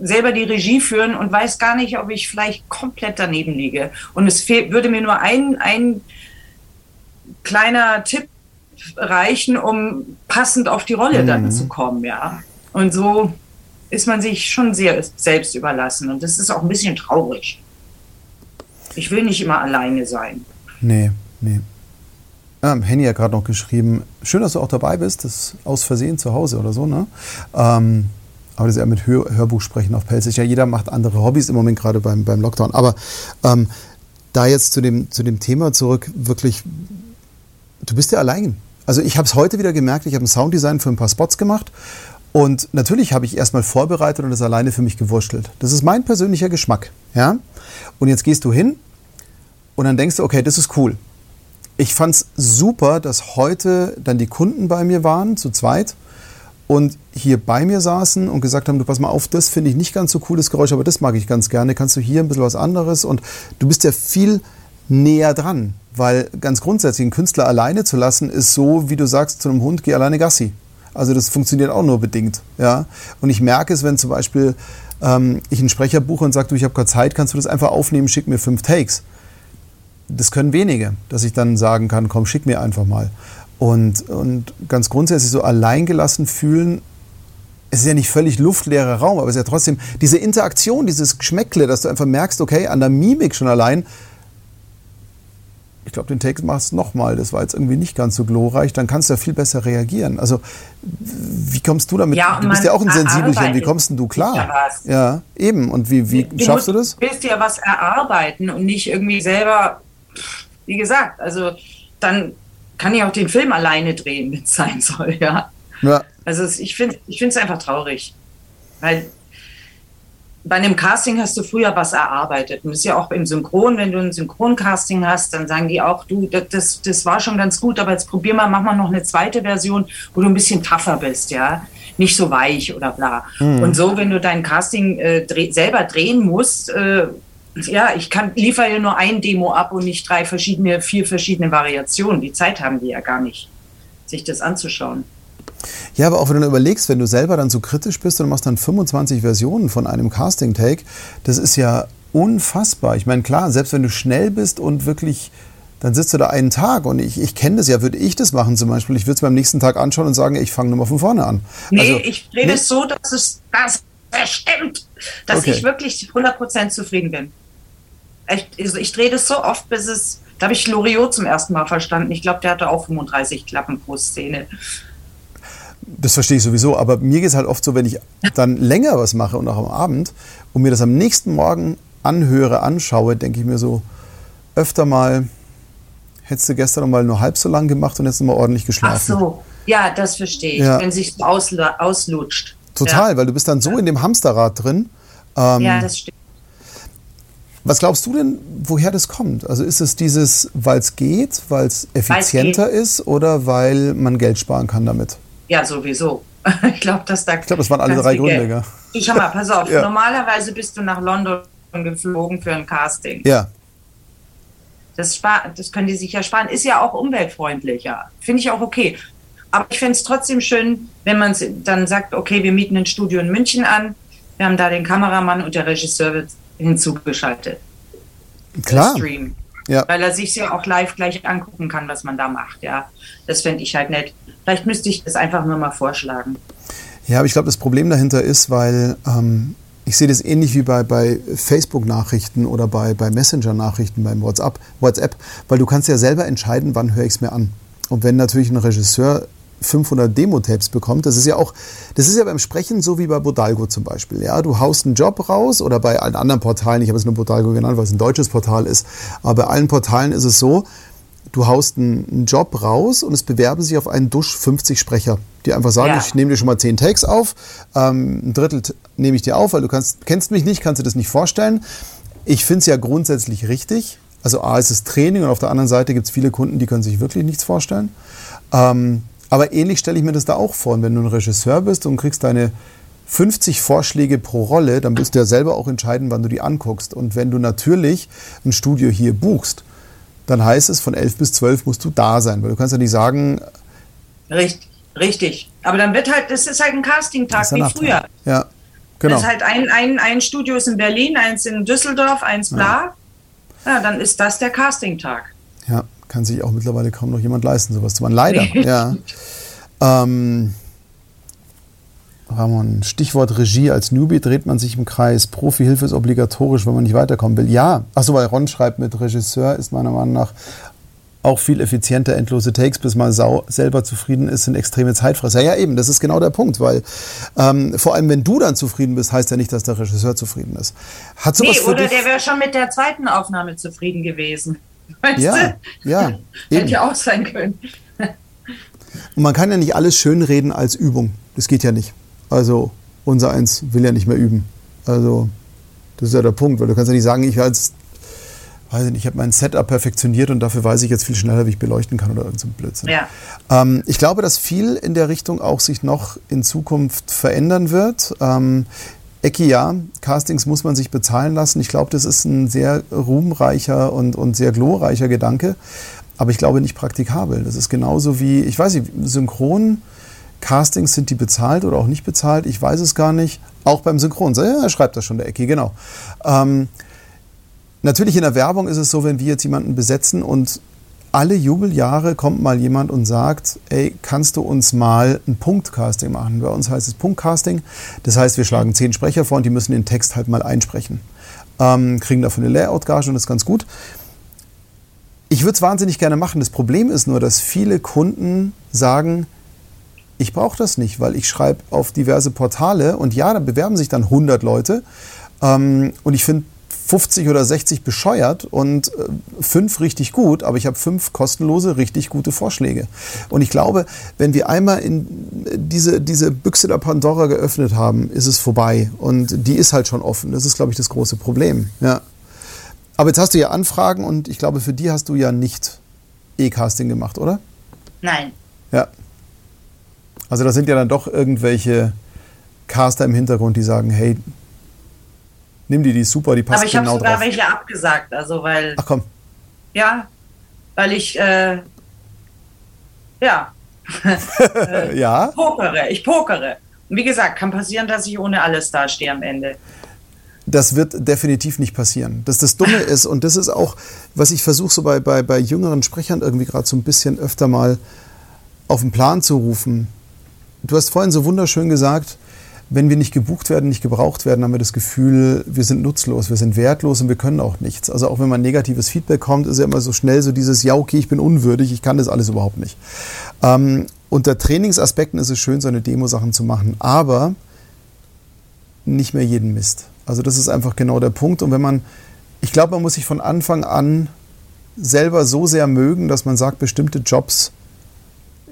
selber die Regie führen und weiß gar nicht, ob ich vielleicht komplett daneben liege. Und es würde mir nur ein, ein kleiner Tipp reichen, um passend auf die Rolle mhm. dann zu kommen, ja. Und so ist man sich schon sehr selbst überlassen und das ist auch ein bisschen traurig. Ich will nicht immer alleine sein. Nee, nee. Ah, Henny hat gerade noch geschrieben, schön, dass du auch dabei bist, das ist aus Versehen zu Hause oder so, ne? Ähm, Aber das ist ja mit Hör Hörbuch sprechen auf Pelzig. Ja, jeder macht andere Hobbys im Moment gerade beim, beim Lockdown. Aber ähm, da jetzt zu dem, zu dem Thema zurück, wirklich, du bist ja allein. Also ich habe es heute wieder gemerkt, ich habe ein Sounddesign für ein paar Spots gemacht und natürlich habe ich erstmal vorbereitet und das alleine für mich gewurschtelt. Das ist mein persönlicher Geschmack. Ja? Und jetzt gehst du hin und dann denkst du, okay, das ist cool. Ich fand es super, dass heute dann die Kunden bei mir waren, zu zweit, und hier bei mir saßen und gesagt haben, du pass mal auf, das finde ich nicht ganz so cool, das Geräusch, aber das mag ich ganz gerne. Kannst du hier ein bisschen was anderes? Und du bist ja viel näher dran, weil ganz grundsätzlich einen Künstler alleine zu lassen, ist so, wie du sagst, zu einem Hund, geh alleine Gassi. Also das funktioniert auch nur bedingt. Ja? Und ich merke es, wenn zum Beispiel ähm, ich einen Sprecher buche und sage, du, ich habe keine Zeit, kannst du das einfach aufnehmen, schick mir fünf Takes. Das können wenige, dass ich dann sagen kann, komm, schick mir einfach mal. Und, und ganz grundsätzlich so alleingelassen fühlen, es ist ja nicht völlig luftleerer Raum, aber es ist ja trotzdem diese Interaktion, dieses Geschmäckle, dass du einfach merkst, okay, an der Mimik schon allein, ich glaube, den Text machst du nochmal, das war jetzt irgendwie nicht ganz so glorreich, dann kannst du ja viel besser reagieren. Also, wie kommst du damit? Ja, du bist ja auch ein Sensibelchen, wie kommst denn du klar? Ja, eben. Und wie, wie du schaffst du das? Du willst ja was erarbeiten und nicht irgendwie selber, wie gesagt, also dann kann ich auch den Film alleine drehen, wenn es sein soll, ja. ja. Also ich finde es einfach traurig, weil bei einem Casting hast du früher was erarbeitet. Und das ist ja auch im Synchron, wenn du ein Synchroncasting hast, dann sagen die auch, du, das, das war schon ganz gut, aber jetzt probier mal, mach mal noch eine zweite Version, wo du ein bisschen tougher bist, ja. Nicht so weich oder bla. Mhm. Und so, wenn du dein Casting äh, dreh, selber drehen musst, äh, ja, ich kann liefere ja nur ein Demo ab und nicht drei verschiedene, vier verschiedene Variationen. Die Zeit haben die ja gar nicht, sich das anzuschauen. Ja, aber auch wenn du überlegst, wenn du selber dann so kritisch bist und machst dann 25 Versionen von einem Casting-Take, das ist ja unfassbar. Ich meine, klar, selbst wenn du schnell bist und wirklich, dann sitzt du da einen Tag und ich, ich kenne das ja, würde ich das machen zum Beispiel. Ich würde es beim nächsten Tag anschauen und sagen, ich fange nochmal von vorne an. Nee, also, ich rede es so, dass es das stimmt, dass okay. ich wirklich 100% zufrieden bin. Ich, also ich drehe das so oft, bis es, da habe ich Loriot zum ersten Mal verstanden. Ich glaube, der hatte auch 35 Klappen pro Szene. Das verstehe ich sowieso, aber mir geht es halt oft so, wenn ich dann länger was mache und auch am Abend und mir das am nächsten Morgen anhöre, anschaue, denke ich mir so öfter mal, hättest du gestern noch mal nur halb so lang gemacht und jetzt noch mal ordentlich geschlafen. Ach so, ja, das verstehe ich, ja. wenn sich so auslutscht. Total, ja. weil du bist dann so in dem Hamsterrad drin. Ähm, ja, das stimmt. Was glaubst du denn, woher das kommt? Also ist es dieses, weil es geht, weil es effizienter geht. ist oder weil man Geld sparen kann damit? Ja, sowieso. Ich glaube, dass da. Ich glaube, das waren alle drei Gründe. Gell. Du, schau mal, pass auf. ja. Normalerweise bist du nach London geflogen für ein Casting. Ja. Das, spar das können die sich ja sparen. Ist ja auch umweltfreundlicher. Finde ich auch okay. Aber ich finde es trotzdem schön, wenn man dann sagt, okay, wir mieten ein Studio in München an. Wir haben da den Kameramann und der Regisseur wird hinzugeschaltet. Klar. Stream. Ja. Weil er sich ja auch live gleich angucken kann, was man da macht. Ja, das fände ich halt nett. Vielleicht müsste ich das einfach nur mal vorschlagen. Ja, aber ich glaube, das Problem dahinter ist, weil ähm, ich sehe das ähnlich wie bei, bei Facebook-Nachrichten oder bei, bei Messenger-Nachrichten, beim WhatsApp, WhatsApp, weil du kannst ja selber entscheiden, wann höre ich es mir an. Und wenn natürlich ein Regisseur 500 Demo-Tapes bekommt. Das ist ja auch, das ist ja beim Sprechen so wie bei Bodalgo zum Beispiel. Ja, du haust einen Job raus oder bei allen anderen Portalen. Ich habe es nur Bodalgo genannt, weil es ein deutsches Portal ist. Aber bei allen Portalen ist es so, du haust einen Job raus und es bewerben sich auf einen Dusch 50 Sprecher, die einfach sagen, ja. ich nehme dir schon mal 10 Takes auf, ähm, ein Drittel nehme ich dir auf, weil du kannst, kennst mich nicht, kannst dir das nicht vorstellen. Ich finde es ja grundsätzlich richtig. Also A ist es Training und auf der anderen Seite gibt es viele Kunden, die können sich wirklich nichts vorstellen. Ähm, aber ähnlich stelle ich mir das da auch vor. Und wenn du ein Regisseur bist und kriegst deine 50 Vorschläge pro Rolle, dann bist du ja selber auch entscheiden, wann du die anguckst. Und wenn du natürlich ein Studio hier buchst, dann heißt es, von 11 bis 12 musst du da sein, weil du kannst ja nicht sagen... Richtig, richtig. Aber dann wird halt, das ist halt ein Casting-Tag wie früher. Ja, genau. Das ist halt ein, ein, ein Studio ist in Berlin, eins in Düsseldorf, eins bla. Ja, ja dann ist das der Casting-Tag. Ja, kann sich auch mittlerweile kaum noch jemand leisten, sowas zu machen. Leider, ja. Ähm, Ramon, Stichwort Regie. Als Newbie dreht man sich im Kreis. Profihilfe ist obligatorisch, wenn man nicht weiterkommen will. Ja, achso, weil Ron schreibt mit Regisseur ist meiner Meinung nach auch viel effizienter, endlose Takes, bis man sau selber zufrieden ist, sind extreme Zeitfresser. Ja, eben, das ist genau der Punkt, weil ähm, vor allem, wenn du dann zufrieden bist, heißt ja nicht, dass der Regisseur zufrieden ist. Hat sowas nee, oder der wäre schon mit der zweiten Aufnahme zufrieden gewesen. Weißt ja, du? ja. Hätte ja auch sein können. Und man kann ja nicht alles schönreden als Übung. Das geht ja nicht. Also unser Eins will ja nicht mehr üben. Also das ist ja der Punkt, weil du kannst ja nicht sagen, ich als weiß ich nicht, ich habe mein Setup perfektioniert und dafür weiß ich jetzt viel schneller, wie ich beleuchten kann oder irgend so Blödsinn. Ja. Ähm, ich glaube, dass viel in der Richtung auch sich noch in Zukunft verändern wird. Ähm, Ecki, ja, Castings muss man sich bezahlen lassen. Ich glaube, das ist ein sehr ruhmreicher und, und sehr glorreicher Gedanke, aber ich glaube nicht praktikabel. Das ist genauso wie, ich weiß nicht, Synchron. Castings sind die bezahlt oder auch nicht bezahlt? Ich weiß es gar nicht. Auch beim Synchron. Ja, er schreibt das schon, der Ecki, genau. Ähm, natürlich in der Werbung ist es so, wenn wir jetzt jemanden besetzen und alle Jubeljahre kommt mal jemand und sagt, ey, kannst du uns mal ein Punktcasting machen? Bei uns heißt es Punktcasting. Das heißt, wir schlagen zehn Sprecher vor und die müssen den Text halt mal einsprechen. Ähm, kriegen dafür eine Layout-Gage und das ist ganz gut. Ich würde es wahnsinnig gerne machen. Das Problem ist nur, dass viele Kunden sagen, ich brauche das nicht, weil ich schreibe auf diverse Portale und ja, da bewerben sich dann 100 Leute. Ähm, und ich finde 50 oder 60 bescheuert und äh, fünf richtig gut, aber ich habe fünf kostenlose, richtig gute Vorschläge. Und ich glaube, wenn wir einmal in diese, diese Büchse der Pandora geöffnet haben, ist es vorbei. Und die ist halt schon offen. Das ist, glaube ich, das große Problem. Ja. Aber jetzt hast du ja Anfragen und ich glaube, für die hast du ja nicht E-Casting gemacht, oder? Nein. Ja. Also da sind ja dann doch irgendwelche Caster im Hintergrund, die sagen, hey, nimm die, die super, die passt Aber ich genau habe sogar welche abgesagt, also weil... Ach komm. Ja, weil ich, äh, ja. äh, ja? Pokere, ich pokere. Und wie gesagt, kann passieren, dass ich ohne alles dastehe am Ende. Das wird definitiv nicht passieren. Dass das Dumme ist, und das ist auch, was ich versuche, so bei, bei, bei jüngeren Sprechern irgendwie gerade so ein bisschen öfter mal auf den Plan zu rufen du hast vorhin so wunderschön gesagt, wenn wir nicht gebucht werden, nicht gebraucht werden, haben wir das Gefühl, wir sind nutzlos, wir sind wertlos und wir können auch nichts. Also auch wenn man negatives Feedback kommt, ist ja immer so schnell so dieses, ja, okay, ich bin unwürdig, ich kann das alles überhaupt nicht. Ähm, unter Trainingsaspekten ist es schön, so eine Demo-Sachen zu machen, aber nicht mehr jeden Mist. Also das ist einfach genau der Punkt. Und wenn man, ich glaube, man muss sich von Anfang an selber so sehr mögen, dass man sagt, bestimmte Jobs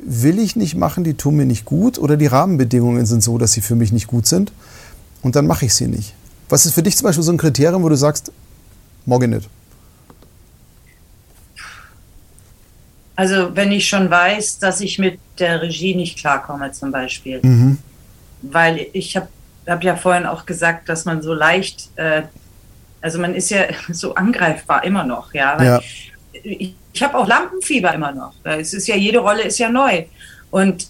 will ich nicht machen, die tun mir nicht gut oder die Rahmenbedingungen sind so, dass sie für mich nicht gut sind und dann mache ich sie nicht. Was ist für dich zum Beispiel so ein Kriterium, wo du sagst, morgen nicht? Also wenn ich schon weiß, dass ich mit der Regie nicht klarkomme zum Beispiel. Mhm. Weil ich habe hab ja vorhin auch gesagt, dass man so leicht, äh, also man ist ja so angreifbar immer noch, ja. ja. Ich, ich habe auch Lampenfieber immer noch. Es ist ja, jede Rolle ist ja neu. Und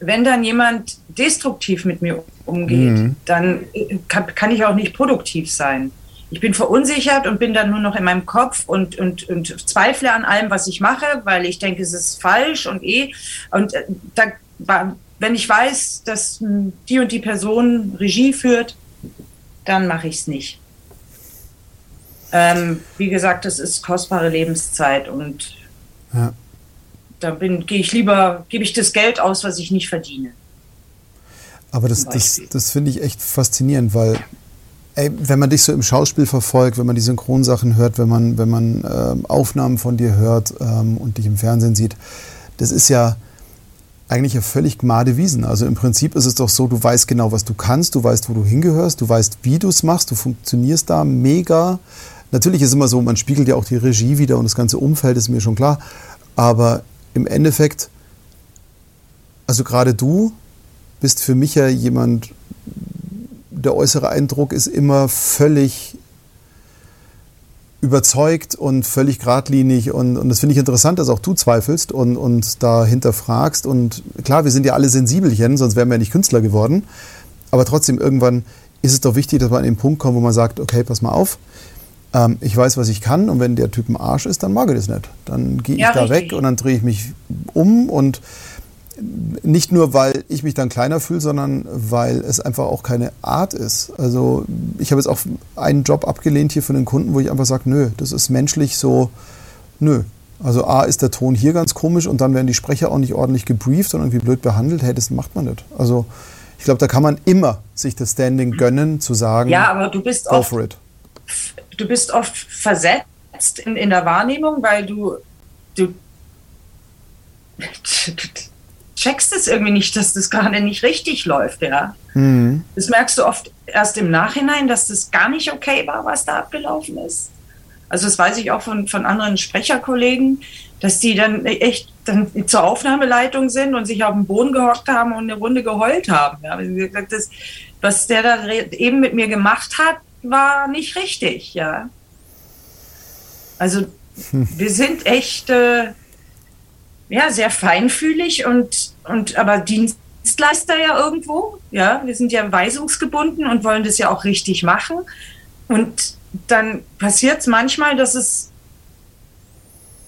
wenn dann jemand destruktiv mit mir umgeht, mhm. dann äh, kann, kann, ich auch nicht produktiv sein. Ich bin verunsichert und bin dann nur noch in meinem Kopf und, und, und zweifle an allem, was ich mache, weil ich denke, es ist falsch und eh. Und äh, da, wenn ich weiß, dass hm, die und die Person Regie führt, dann mache ich es nicht. Ähm, wie gesagt, das ist kostbare Lebenszeit und ja. da gehe ich lieber, gebe ich das Geld aus, was ich nicht verdiene. Aber das, das, das finde ich echt faszinierend, weil ey, wenn man dich so im Schauspiel verfolgt, wenn man die Synchronsachen hört, wenn man, wenn man äh, Aufnahmen von dir hört ähm, und dich im Fernsehen sieht, das ist ja eigentlich ja völlig gmade Wiesen. Also im Prinzip ist es doch so, du weißt genau, was du kannst, du weißt, wo du hingehörst, du weißt, wie du es machst, du funktionierst da mega. Natürlich ist immer so, man spiegelt ja auch die Regie wieder und das ganze Umfeld ist mir schon klar. Aber im Endeffekt, also gerade du bist für mich ja jemand, der äußere Eindruck ist immer völlig überzeugt und völlig geradlinig und, und das finde ich interessant, dass auch du zweifelst und, und da hinterfragst und klar, wir sind ja alle Sensibelchen, sonst wären wir ja nicht Künstler geworden, aber trotzdem irgendwann ist es doch wichtig, dass man an den Punkt kommt, wo man sagt, okay, pass mal auf, ähm, ich weiß, was ich kann und wenn der Typ ein Arsch ist, dann mag ich das nicht. Dann gehe ich ja, da richtig. weg und dann drehe ich mich um und nicht nur, weil ich mich dann kleiner fühle, sondern weil es einfach auch keine Art ist. Also ich habe jetzt auch einen Job abgelehnt hier von den Kunden, wo ich einfach sage, nö, das ist menschlich so, nö. Also A ist der Ton hier ganz komisch und dann werden die Sprecher auch nicht ordentlich gebrieft und irgendwie blöd behandelt. Hey, das macht man nicht. Also ich glaube, da kann man immer sich das Standing gönnen, zu sagen. Ja, aber du bist oft, du bist oft versetzt in, in der Wahrnehmung, weil du, du checkst es irgendwie nicht, dass das gerade nicht richtig läuft, ja. Mhm. Das merkst du oft erst im Nachhinein, dass das gar nicht okay war, was da abgelaufen ist. Also das weiß ich auch von, von anderen Sprecherkollegen, dass die dann echt dann zur Aufnahmeleitung sind und sich auf den Boden gehockt haben und eine Runde geheult haben. Ja, das, was der da eben mit mir gemacht hat, war nicht richtig, ja. Also hm. wir sind echt äh, ja, sehr feinfühlig und, und aber Dienstleister ja irgendwo. Ja, wir sind ja weisungsgebunden und wollen das ja auch richtig machen. Und dann passiert es manchmal, dass es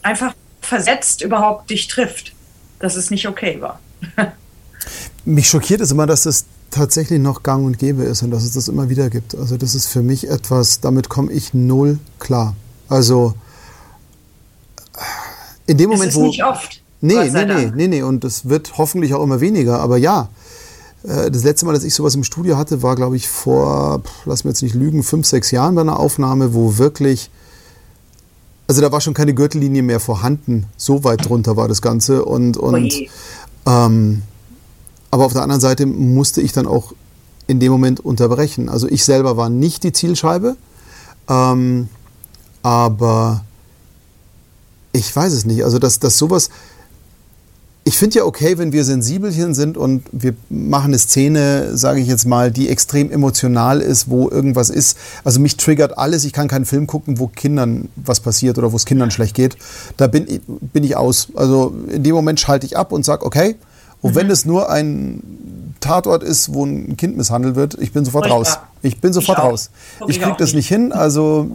einfach versetzt überhaupt dich trifft, dass es nicht okay war. Mich schockiert es immer, dass das tatsächlich noch gang und gäbe ist und dass es das immer wieder gibt. Also das ist für mich etwas, damit komme ich null klar. Also in dem Moment, es ist wo... Nicht oft. Nee, nee, nee, nee, nee. Und das wird hoffentlich auch immer weniger. Aber ja, äh, das letzte Mal, dass ich sowas im Studio hatte, war, glaube ich, vor, lass mir jetzt nicht lügen, fünf, sechs Jahren bei einer Aufnahme, wo wirklich, also da war schon keine Gürtellinie mehr vorhanden. So weit drunter war das Ganze. Und, und ähm, aber auf der anderen Seite musste ich dann auch in dem Moment unterbrechen. Also ich selber war nicht die Zielscheibe, ähm, aber ich weiß es nicht. Also dass, dass sowas, ich finde ja okay, wenn wir Sensibelchen sind und wir machen eine Szene, sage ich jetzt mal, die extrem emotional ist, wo irgendwas ist. Also mich triggert alles. Ich kann keinen Film gucken, wo Kindern was passiert oder wo es Kindern schlecht geht. Da bin, bin ich aus. Also in dem Moment schalte ich ab und sage, okay, und mhm. wenn es nur ein Tatort ist, wo ein Kind misshandelt wird, ich bin sofort raus. Ich bin sofort ich raus. Ich kriege das nicht hin. Also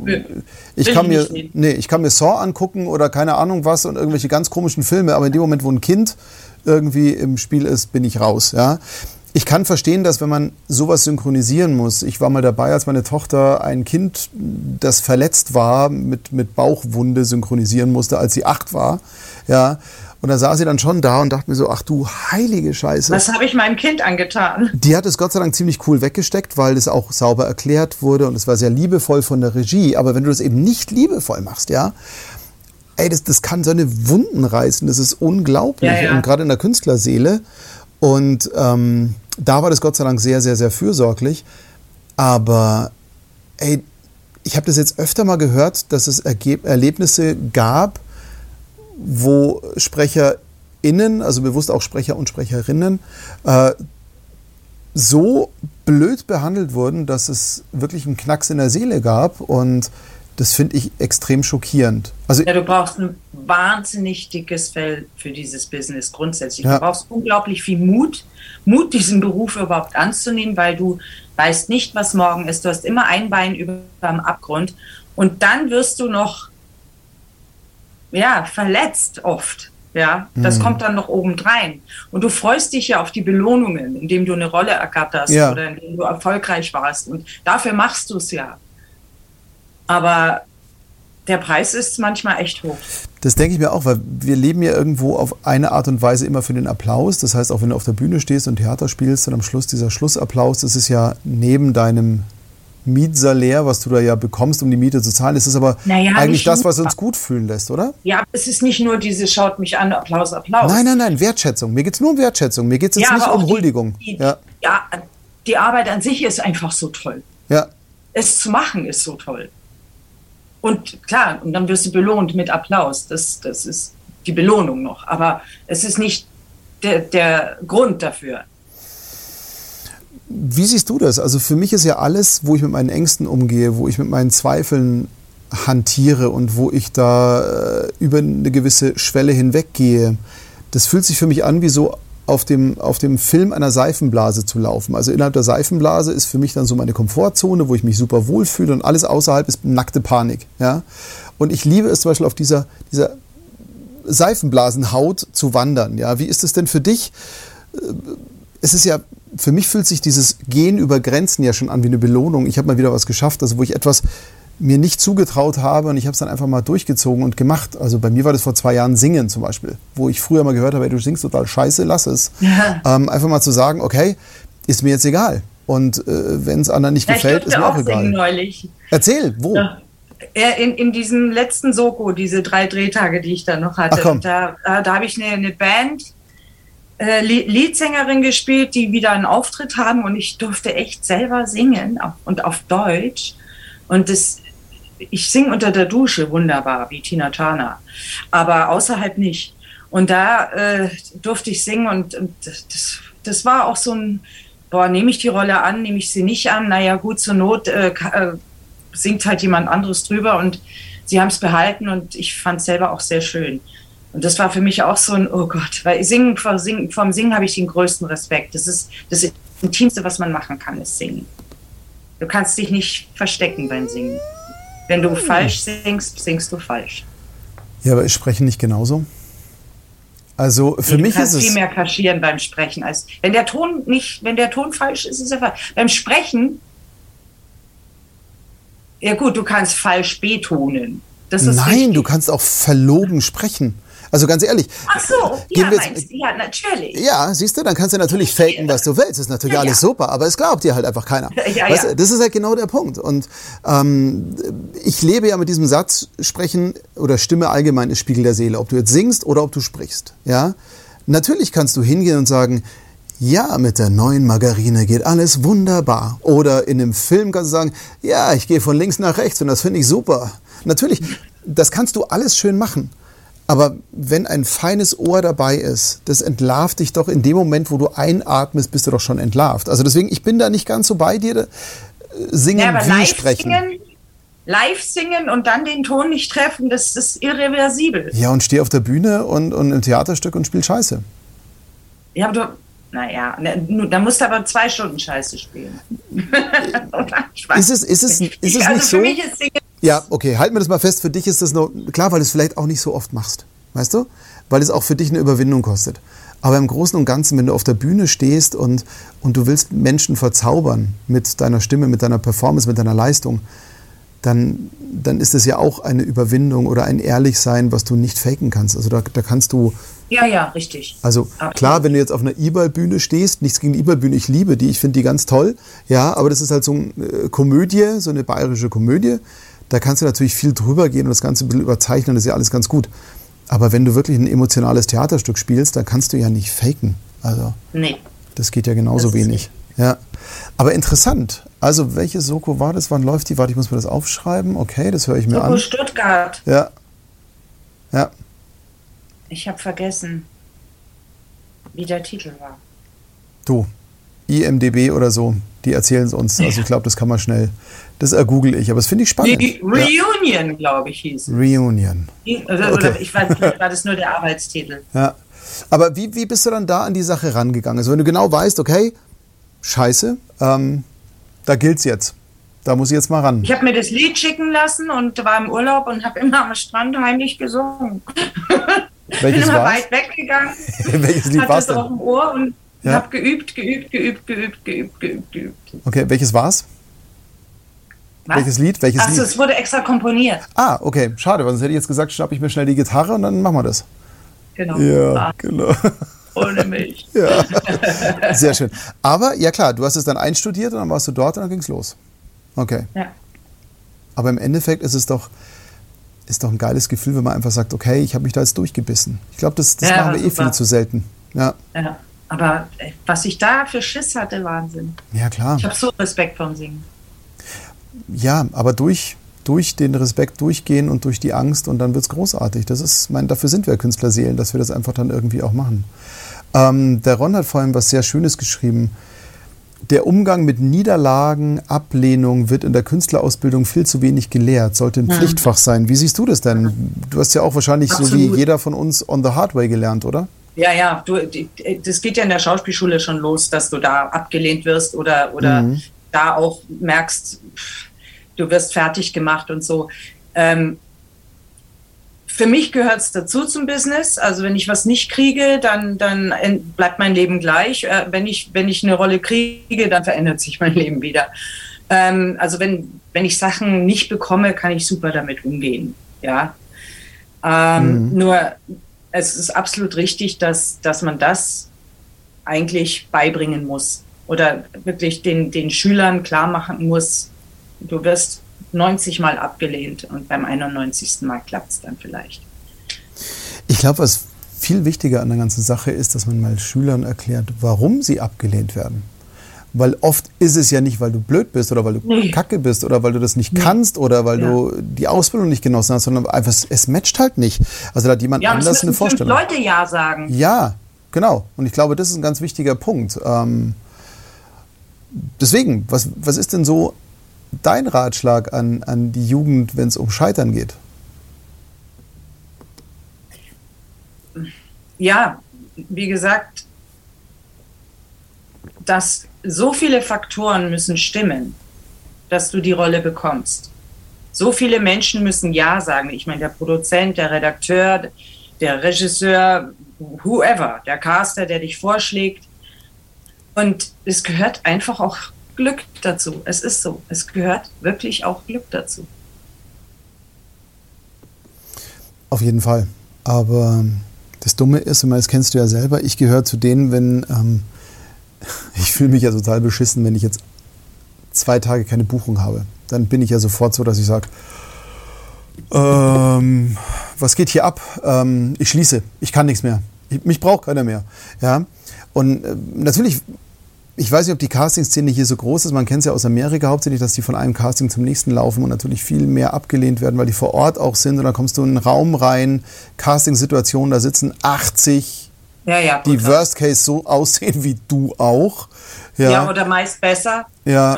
ich kann mir, nee, ich kann mir Saw angucken oder keine Ahnung was und irgendwelche ganz komischen Filme, aber in dem Moment, wo ein Kind irgendwie im Spiel ist, bin ich raus. Ja. Ich kann verstehen, dass wenn man sowas synchronisieren muss, ich war mal dabei, als meine Tochter ein Kind, das verletzt war, mit, mit Bauchwunde synchronisieren musste, als sie acht war. Ja, und da saß sie dann schon da und dachte mir so, ach du heilige Scheiße. Was habe ich meinem Kind angetan? Die hat es Gott sei Dank ziemlich cool weggesteckt, weil es auch sauber erklärt wurde und es war sehr liebevoll von der Regie. Aber wenn du das eben nicht liebevoll machst, ja, ey, das, das kann so eine Wunden reißen, das ist unglaublich. Ja, ja. Und gerade in der Künstlerseele. Und ähm, da war das Gott sei Dank sehr, sehr, sehr fürsorglich. Aber ey, ich habe das jetzt öfter mal gehört, dass es Erlebnisse gab, wo SprecherInnen, also bewusst auch Sprecher und Sprecherinnen, äh, so blöd behandelt wurden, dass es wirklich einen Knacks in der Seele gab und das finde ich extrem schockierend. Also ja, du brauchst ein wahnsinnig dickes Fell für dieses Business grundsätzlich. Ja. Du brauchst unglaublich viel Mut, Mut, diesen Beruf überhaupt anzunehmen, weil du weißt nicht, was morgen ist. Du hast immer ein Bein über dem Abgrund und dann wirst du noch ja, verletzt oft. Ja, das mhm. kommt dann noch obendrein. Und du freust dich ja auf die Belohnungen, indem du eine Rolle ergatterst ja. oder indem du erfolgreich warst. Und dafür machst du es ja. Aber der Preis ist manchmal echt hoch. Das denke ich mir auch, weil wir leben ja irgendwo auf eine Art und Weise immer für den Applaus. Das heißt, auch wenn du auf der Bühne stehst und Theater spielst und am Schluss dieser Schlussapplaus, das ist ja neben deinem Mietsalär, was du da ja bekommst, um die Miete zu zahlen. ist Es aber naja, eigentlich das, was uns gut fühlen lässt, oder? Ja, es ist nicht nur diese Schaut mich an, Applaus, Applaus. Nein, nein, nein, Wertschätzung. Mir geht es nur um Wertschätzung. Mir geht es jetzt ja, nicht um die, Huldigung. Die, ja. ja, die Arbeit an sich ist einfach so toll. Ja. Es zu machen ist so toll. Und klar, und dann wirst du belohnt mit Applaus. Das, das ist die Belohnung noch. Aber es ist nicht der, der Grund dafür. Wie siehst du das? Also für mich ist ja alles, wo ich mit meinen Ängsten umgehe, wo ich mit meinen Zweifeln hantiere und wo ich da äh, über eine gewisse Schwelle hinweggehe, das fühlt sich für mich an, wie so auf dem, auf dem Film einer Seifenblase zu laufen. Also innerhalb der Seifenblase ist für mich dann so meine Komfortzone, wo ich mich super wohlfühle und alles außerhalb ist nackte Panik. Ja? Und ich liebe es zum Beispiel auf dieser, dieser Seifenblasenhaut zu wandern. Ja? Wie ist es denn für dich? Äh, es ist ja für mich fühlt sich dieses Gehen über Grenzen ja schon an wie eine Belohnung. Ich habe mal wieder was geschafft, also wo ich etwas mir nicht zugetraut habe und ich habe es dann einfach mal durchgezogen und gemacht. Also bei mir war das vor zwei Jahren Singen zum Beispiel, wo ich früher mal gehört habe, hey, du singst total scheiße, lass es. Ja. Ähm, einfach mal zu sagen, okay, ist mir jetzt egal. Und äh, wenn es anderen nicht ja, gefällt, ist mir auch, auch egal. Neulich. Erzähl, wo? Ja. In, in diesem letzten Soko, diese drei Drehtage, die ich da noch hatte, Ach, da, da habe ich eine, eine Band, äh, Leadsängerin gespielt, die wieder einen Auftritt haben und ich durfte echt selber singen und auf Deutsch. Und das, ich singe unter der Dusche wunderbar, wie Tina Turner, aber außerhalb nicht. Und da äh, durfte ich singen und, und das, das war auch so ein, boah, nehme ich die Rolle an, nehme ich sie nicht an? Naja, gut, zur Not äh, äh, singt halt jemand anderes drüber und sie haben es behalten und ich fand es selber auch sehr schön. Und das war für mich auch so ein, oh Gott, weil singen, vom Singen, vom Singen habe ich den größten Respekt. Das ist das Intimste, was man machen kann, ist Singen. Du kannst dich nicht verstecken beim Singen. Wenn du hm. falsch singst, singst du falsch. Ja, aber ist Sprechen nicht genauso? Also für nee, mich ist es viel mehr kaschieren beim Sprechen als wenn der Ton nicht, wenn der Ton falsch ist, ist er falsch. Beim Sprechen ja gut, du kannst falsch betonen. Nein, du kannst auch verlogen sprechen. Also ganz ehrlich. Ach so, ja, meinst, ja, natürlich. Ja, siehst du, dann kannst du natürlich faken, was du willst. Das ist natürlich ja, alles ja. super, aber es glaubt dir halt einfach keiner. Ja, weißt du, das ist halt genau der Punkt. Und ähm, ich lebe ja mit diesem Satz, sprechen oder Stimme allgemein ist Spiegel der Seele. Ob du jetzt singst oder ob du sprichst. Ja? Natürlich kannst du hingehen und sagen, ja, mit der neuen Margarine geht alles wunderbar. Oder in einem Film kannst du sagen, ja, ich gehe von links nach rechts und das finde ich super. Natürlich, das kannst du alles schön machen. Aber wenn ein feines Ohr dabei ist, das entlarvt dich doch in dem Moment, wo du einatmest, bist du doch schon entlarvt. Also deswegen, ich bin da nicht ganz so bei dir. Äh, singen ja, wie sprechen. Singen, live singen und dann den Ton nicht treffen, das ist irreversibel. Ja, und steh auf der Bühne und, und im Theaterstück und spiel Scheiße. Ja, aber du, naja, da musst du aber zwei Stunden Scheiße spielen. ist es, ist es, ist es also nicht so? Ja, okay, halten wir das mal fest. Für dich ist das nur, klar, weil du es vielleicht auch nicht so oft machst. Weißt du? Weil es auch für dich eine Überwindung kostet. Aber im Großen und Ganzen, wenn du auf der Bühne stehst und, und du willst Menschen verzaubern mit deiner Stimme, mit deiner Performance, mit deiner Leistung, dann, dann ist es ja auch eine Überwindung oder ein Ehrlichsein, was du nicht faken kannst. Also da, da kannst du. Ja, ja, richtig. Also klar, wenn du jetzt auf einer E-Ball-Bühne stehst, nichts gegen die E-Ball-Bühne, ich liebe die, ich finde die ganz toll, ja, aber das ist halt so eine äh, Komödie, so eine bayerische Komödie da kannst du natürlich viel drüber gehen und das Ganze ein bisschen überzeichnen, das ist ja alles ganz gut. Aber wenn du wirklich ein emotionales Theaterstück spielst, dann kannst du ja nicht faken. Also, nee. Das geht ja genauso wenig. Ja. Aber interessant. Also, welche Soko war das? Wann läuft die? Warte, ich muss mir das aufschreiben. Okay, das höre ich mir Soko an. Stuttgart. Ja. Ja. Ich habe vergessen, wie der Titel war. Du, IMDB oder so, die erzählen es uns. Also ich glaube, das kann man schnell. Das ergoogle ich, aber das finde ich spannend. Die Reunion, ja. glaube ich, hieß. Reunion. Oder, okay. ich weiß nicht, war das nur der Arbeitstitel. Ja. Aber wie, wie bist du dann da an die Sache rangegangen? Also wenn du genau weißt, okay, scheiße, ähm, da es jetzt. Da muss ich jetzt mal ran. Ich habe mir das Lied schicken lassen und war im Urlaub und habe immer am Strand heimlich gesungen. Welches Bin immer war's? weit weggegangen. Welches Lied war es denn? auf dem Ohr und ja. habe geübt, geübt, geübt, geübt, geübt, geübt, geübt. Okay, welches war's? Was? Welches Lied? Welches Achso, es wurde extra komponiert. Ah, okay. Schade, weil sonst hätte ich jetzt gesagt, schnapp ich mir schnell die Gitarre und dann machen wir das. Genau. Ja, ah. genau. Ohne mich. ja. Sehr schön. Aber ja klar, du hast es dann einstudiert und dann warst du dort und dann ging es los. Okay. Ja. Aber im Endeffekt ist es doch, ist doch ein geiles Gefühl, wenn man einfach sagt, okay, ich habe mich da jetzt durchgebissen. Ich glaube, das, das ja, machen wir eh super. eh viel zu selten. Ja. ja. Aber was ich da für Schiss hatte, Wahnsinn. Ja, klar. Ich habe so Respekt vom Singen. Ja, aber durch, durch den Respekt durchgehen und durch die Angst und dann wird es großartig. Das ist, mein, dafür sind wir Künstlerseelen, dass wir das einfach dann irgendwie auch machen. Ähm, der Ron hat vorhin was sehr Schönes geschrieben. Der Umgang mit Niederlagen, Ablehnung wird in der Künstlerausbildung viel zu wenig gelehrt, sollte ein ja. Pflichtfach sein. Wie siehst du das denn? Du hast ja auch wahrscheinlich Absolut. so wie jeder von uns on the hard way gelernt, oder? Ja, ja, du, das geht ja in der Schauspielschule schon los, dass du da abgelehnt wirst oder, oder mhm. da auch merkst, du wirst fertig gemacht und so. Ähm, für mich gehört es dazu zum Business. Also wenn ich was nicht kriege, dann, dann bleibt mein Leben gleich. Äh, wenn, ich, wenn ich eine Rolle kriege, dann verändert sich mein Leben wieder. Ähm, also wenn, wenn ich Sachen nicht bekomme, kann ich super damit umgehen. Ja. Ähm, mhm. Nur es ist absolut richtig, dass, dass man das eigentlich beibringen muss oder wirklich den, den Schülern klar machen muss, du wirst 90 Mal abgelehnt und beim 91. Mal klappt es dann vielleicht. Ich glaube, was viel wichtiger an der ganzen Sache ist, dass man mal Schülern erklärt, warum sie abgelehnt werden. Weil oft ist es ja nicht, weil du blöd bist oder weil du nee. kacke bist oder weil du das nicht nee. kannst oder weil ja. du die Ausbildung nicht genossen hast, sondern einfach, es matcht halt nicht. Also da hat jemand ja, anders eine Vorstellung. Leute Ja sagen. Ja, genau. Und ich glaube, das ist ein ganz wichtiger Punkt. Ähm, deswegen, was, was ist denn so dein Ratschlag an, an die Jugend, wenn es um Scheitern geht? Ja, wie gesagt, dass so viele Faktoren müssen stimmen, dass du die Rolle bekommst. So viele Menschen müssen Ja sagen. Ich meine, der Produzent, der Redakteur, der Regisseur, whoever, der Caster, der dich vorschlägt. Und es gehört einfach auch Glück dazu. Es ist so. Es gehört wirklich auch Glück dazu. Auf jeden Fall. Aber das Dumme ist, das kennst du ja selber, ich gehöre zu denen, wenn ähm, ich fühle mich ja total beschissen, wenn ich jetzt zwei Tage keine Buchung habe. Dann bin ich ja sofort so, dass ich sage, ähm, was geht hier ab? Ähm, ich schließe, ich kann nichts mehr. Ich, mich braucht keiner mehr. Ja? Und äh, natürlich, ich weiß nicht, ob die Casting-Szene hier so groß ist. Man kennt es ja aus Amerika hauptsächlich, dass die von einem Casting zum nächsten laufen und natürlich viel mehr abgelehnt werden, weil die vor Ort auch sind. Und dann kommst du in einen Raum rein, Casting-Situation, da sitzen 80 ja, ja, die Worst Case so aussehen wie du auch. Ja, ja oder meist besser. Ja,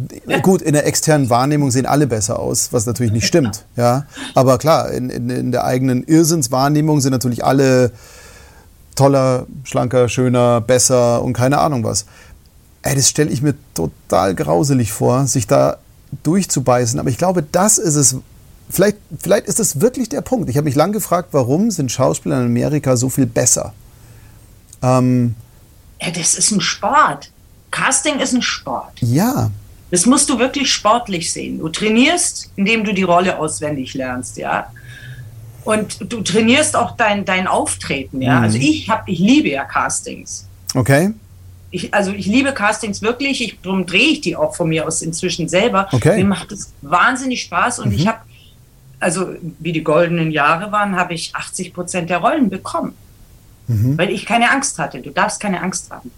gut, in der externen Wahrnehmung sehen alle besser aus, was natürlich nicht stimmt. Ja, aber klar, in, in, in der eigenen Irrsinnswahrnehmung sind natürlich alle toller, schlanker, schöner, besser und keine Ahnung was. Ey, das stelle ich mir total grauselig vor, sich da durchzubeißen. Aber ich glaube, das ist es. Vielleicht, vielleicht ist es wirklich der Punkt. Ich habe mich lange gefragt, warum sind Schauspieler in Amerika so viel besser? Ähm, ja, das ist ein Sport. Casting ist ein Sport. Ja. Das musst du wirklich sportlich sehen. Du trainierst, indem du die Rolle auswendig lernst, ja. Und du trainierst auch dein, dein Auftreten, ja. Mhm. Also ich habe, ich liebe ja Castings. Okay. Ich, also ich liebe Castings wirklich, ich, darum drehe ich die auch von mir aus inzwischen selber. Okay. Mir macht es wahnsinnig Spaß und mhm. ich habe, also wie die goldenen Jahre waren, habe ich 80 Prozent der Rollen bekommen mhm. weil ich keine Angst hatte. Du darfst keine Angst haben.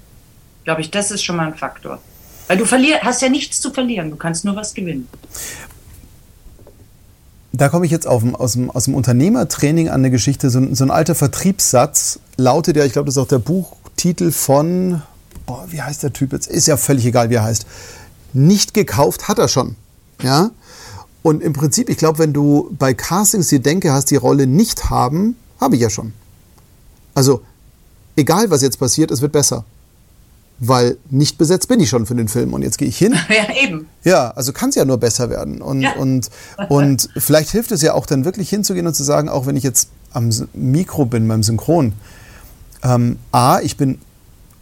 Glaube ich, das ist schon mal ein Faktor. Weil du verlier hast ja nichts zu verlieren, du kannst nur was gewinnen. Da komme ich jetzt auf, aus, dem, aus dem Unternehmertraining an eine Geschichte. So, so ein alter Vertriebssatz lautet ja, ich glaube, das ist auch der Buchtitel von, boah, wie heißt der Typ jetzt? Ist ja völlig egal, wie er heißt. Nicht gekauft hat er schon. Ja? Und im Prinzip, ich glaube, wenn du bei Castings die Denke hast, die Rolle nicht haben, habe ich ja schon. Also, egal was jetzt passiert, es wird besser. Weil nicht besetzt bin ich schon für den Film und jetzt gehe ich hin. Ja, eben. Ja, also kann es ja nur besser werden. Und, ja. und, und vielleicht hilft es ja auch dann wirklich hinzugehen und zu sagen, auch wenn ich jetzt am Mikro bin, beim Synchron, ähm, A, ich bin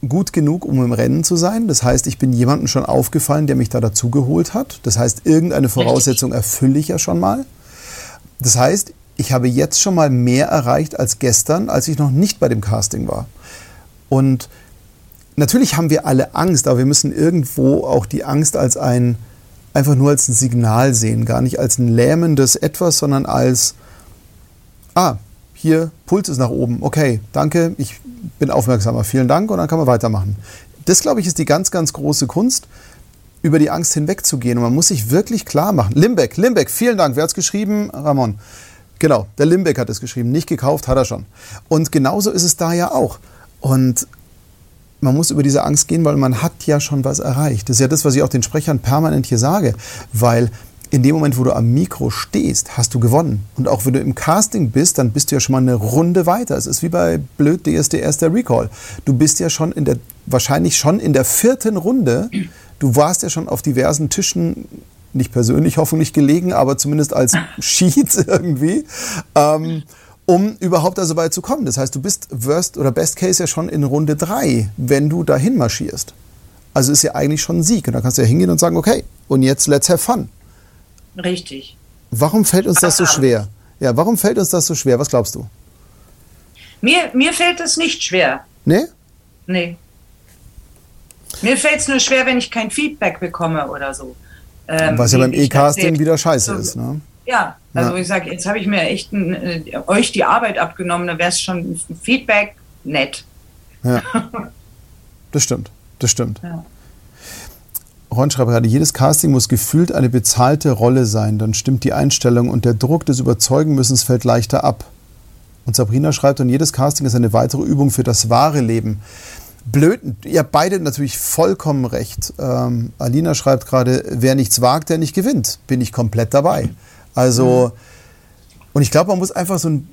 gut genug, um im Rennen zu sein. Das heißt, ich bin jemandem schon aufgefallen, der mich da dazugeholt hat. Das heißt, irgendeine Voraussetzung erfülle ich ja schon mal. Das heißt, ich habe jetzt schon mal mehr erreicht als gestern, als ich noch nicht bei dem Casting war. Und natürlich haben wir alle Angst, aber wir müssen irgendwo auch die Angst als ein, einfach nur als ein Signal sehen, gar nicht als ein lähmendes Etwas, sondern als, ah, hier, Puls ist nach oben, okay, danke, ich bin aufmerksamer, vielen Dank und dann kann man weitermachen. Das, glaube ich, ist die ganz, ganz große Kunst, über die Angst hinwegzugehen. Und man muss sich wirklich klar machen. Limbeck, Limbeck, vielen Dank. Wer hat es geschrieben? Ramon. Genau, der Limbeck hat es geschrieben. Nicht gekauft, hat er schon. Und genauso ist es da ja auch. Und man muss über diese Angst gehen, weil man hat ja schon was erreicht. Das ist ja das, was ich auch den Sprechern permanent hier sage. Weil in dem Moment, wo du am Mikro stehst, hast du gewonnen. Und auch wenn du im Casting bist, dann bist du ja schon mal eine Runde weiter. Es ist wie bei Blöd DSDS der Recall. Du bist ja schon in der, wahrscheinlich schon in der vierten Runde. Du warst ja schon auf diversen Tischen nicht persönlich hoffentlich gelegen, aber zumindest als Sheet irgendwie, ähm, um überhaupt da so weit zu kommen. Das heißt, du bist Worst oder Best Case ja schon in Runde drei, wenn du dahin marschierst. Also ist ja eigentlich schon ein Sieg. Und da kannst du ja hingehen und sagen, okay, und jetzt let's have fun. Richtig. Warum fällt uns das so schwer? Ja, warum fällt uns das so schwer? Was glaubst du? Mir, mir fällt es nicht schwer. Nee? Nee. Mir fällt es nur schwer, wenn ich kein Feedback bekomme oder so. Ähm, Was ja beim E-Casting wieder scheiße so, ist, ne? Ja, also ja. ich sage, jetzt habe ich mir echt ein, äh, euch die Arbeit abgenommen, da wäre es schon ein Feedback nett. Ja. Das stimmt, das stimmt. Ja. Ron schreibt gerade, jedes Casting muss gefühlt eine bezahlte Rolle sein, dann stimmt die Einstellung und der Druck des Überzeugenmüssens fällt leichter ab. Und Sabrina schreibt, und jedes Casting ist eine weitere Übung für das wahre Leben. Blöd, ihr habt beide natürlich vollkommen recht. Ähm, Alina schreibt gerade, wer nichts wagt, der nicht gewinnt. Bin ich komplett dabei. Also, und ich glaube, man muss einfach so ein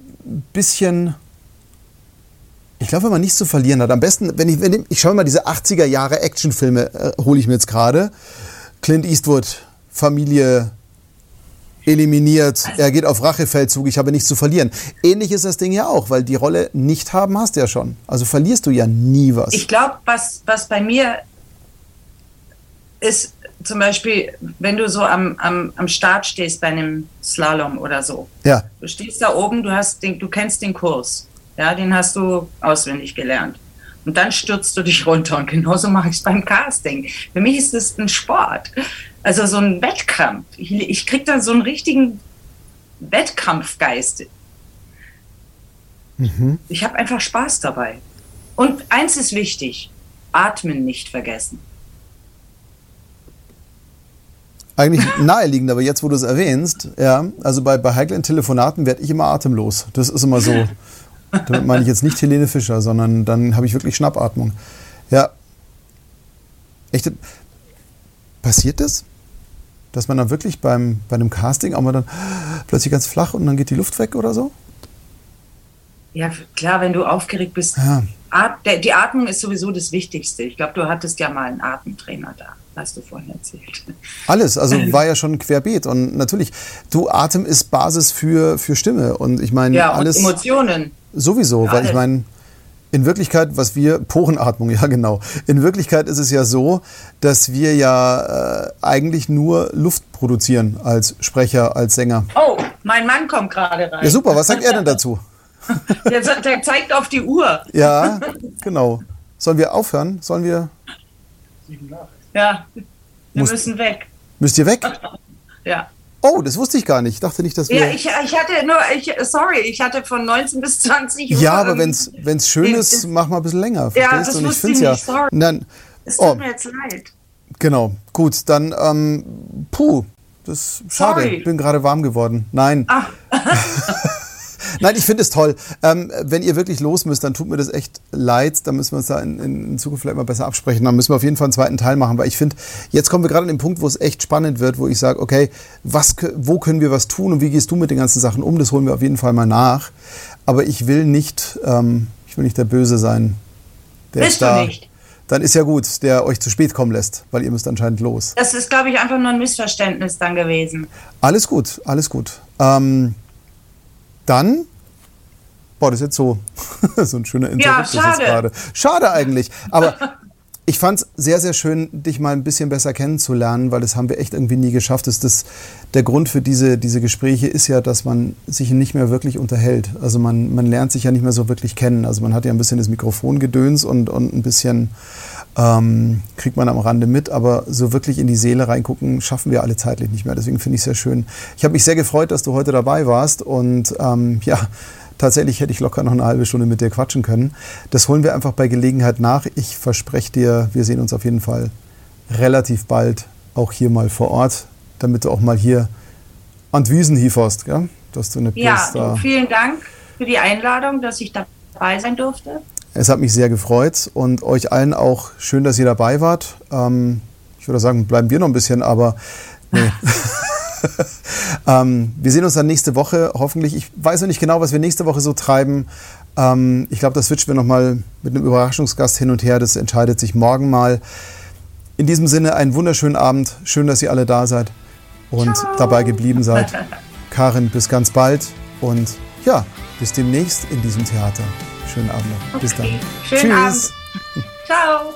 bisschen, ich glaube, wenn man nichts zu verlieren hat, am besten, wenn ich, wenn ich, ich schaue mal diese 80er Jahre Actionfilme, äh, hole ich mir jetzt gerade. Clint Eastwood, Familie eliminiert, er geht auf Rachefeldzug, ich habe nichts zu verlieren. Ähnlich ist das Ding ja auch, weil die Rolle nicht haben hast du ja schon. Also verlierst du ja nie was. Ich glaube, was, was bei mir ist, zum Beispiel, wenn du so am, am, am Start stehst bei einem Slalom oder so. Ja. Du stehst da oben, du, hast den, du kennst den Kurs. Ja, den hast du auswendig gelernt. Und dann stürzt du dich runter. Und genauso mache ich es beim Casting. Für mich ist es ein Sport. Also so ein Wettkampf. Ich, ich kriege dann so einen richtigen Wettkampfgeist. Mhm. Ich habe einfach Spaß dabei. Und eins ist wichtig: Atmen nicht vergessen. Eigentlich naheliegend, aber jetzt, wo du es erwähnst, ja, also bei, bei heiklen Telefonaten werde ich immer atemlos. Das ist immer so. Damit meine ich jetzt nicht Helene Fischer, sondern dann habe ich wirklich Schnappatmung. Ja. Echt, passiert das? Dass man dann wirklich beim, bei einem Casting auch mal dann plötzlich ganz flach und dann geht die Luft weg oder so? Ja, klar, wenn du aufgeregt bist. Ja. die Atmung ist sowieso das Wichtigste. Ich glaube, du hattest ja mal einen Atemtrainer da hast du vorhin erzählt. Alles, also war ja schon querbeet. Und natürlich, du, Atem ist Basis für, für Stimme. Und ich meine, ja, alles. Und Emotionen. Sowieso, ja, weil ich meine, in Wirklichkeit, was wir, Porenatmung, ja genau. In Wirklichkeit ist es ja so, dass wir ja äh, eigentlich nur Luft produzieren als Sprecher, als Sänger. Oh, mein Mann kommt gerade rein. Ja, super, was sagt er denn dazu? der, der zeigt auf die Uhr. Ja, genau. Sollen wir aufhören? Sollen wir. Ja, wir Muss, müssen weg. Müsst ihr weg? Ja. Oh, das wusste ich gar nicht. Ich dachte nicht, dass wir. Ja, ich, ich hatte nur, ich, sorry, ich hatte von 19 bis 20 Uhr. Ja, aber wenn es schön ist, mach mal ein bisschen länger. Verstehst? Ja, das Und ich finde es ja. Sorry. Dann, es tut oh, mir jetzt leid. Genau, gut, dann, ähm, puh, das ist schade. Sorry. Ich bin gerade warm geworden. Nein. Ach. Nein, ich finde es toll. Ähm, wenn ihr wirklich los müsst, dann tut mir das echt leid. Dann müssen wir uns da in, in, Zukunft vielleicht mal besser absprechen. Dann müssen wir auf jeden Fall einen zweiten Teil machen, weil ich finde, jetzt kommen wir gerade an den Punkt, wo es echt spannend wird, wo ich sage, okay, was, wo können wir was tun und wie gehst du mit den ganzen Sachen um? Das holen wir auf jeden Fall mal nach. Aber ich will nicht, ähm, ich will nicht der Böse sein. Der Bist da, du nicht? Dann ist ja gut, der euch zu spät kommen lässt, weil ihr müsst anscheinend los. Das ist, glaube ich, einfach nur ein Missverständnis dann gewesen. Alles gut, alles gut. Ähm, dann Boah, das ist jetzt so, so ein schöner Interruptus ja, schade. gerade. Schade eigentlich. Aber ich fand es sehr, sehr schön, dich mal ein bisschen besser kennenzulernen, weil das haben wir echt irgendwie nie geschafft. Das, das, der Grund für diese, diese Gespräche ist ja, dass man sich nicht mehr wirklich unterhält. Also man, man lernt sich ja nicht mehr so wirklich kennen. Also man hat ja ein bisschen das Mikrofongedöns und, und ein bisschen ähm, kriegt man am Rande mit, aber so wirklich in die Seele reingucken schaffen wir alle zeitlich nicht mehr. Deswegen finde ich es sehr schön. Ich habe mich sehr gefreut, dass du heute dabei warst und ähm, ja, tatsächlich hätte ich locker noch eine halbe Stunde mit dir quatschen können. Das holen wir einfach bei Gelegenheit nach. Ich verspreche dir, wir sehen uns auf jeden Fall relativ bald auch hier mal vor Ort, damit du auch mal hier an die Wiesen hieferst, gell? dass du eine Ja, vielen Dank für die Einladung, dass ich dabei sein durfte. Es hat mich sehr gefreut und euch allen auch schön, dass ihr dabei wart. Ähm, ich würde sagen, bleiben wir noch ein bisschen, aber nee. ähm, wir sehen uns dann nächste Woche, hoffentlich. Ich weiß noch nicht genau, was wir nächste Woche so treiben. Ähm, ich glaube, das switchen wir nochmal mit einem Überraschungsgast hin und her. Das entscheidet sich morgen mal. In diesem Sinne einen wunderschönen Abend. Schön, dass ihr alle da seid und Ciao. dabei geblieben seid. Karin, bis ganz bald und ja, bis demnächst in diesem Theater. Schönen Abend noch. Okay. Bis dann. Schönen Tschüss. Abend. Ciao.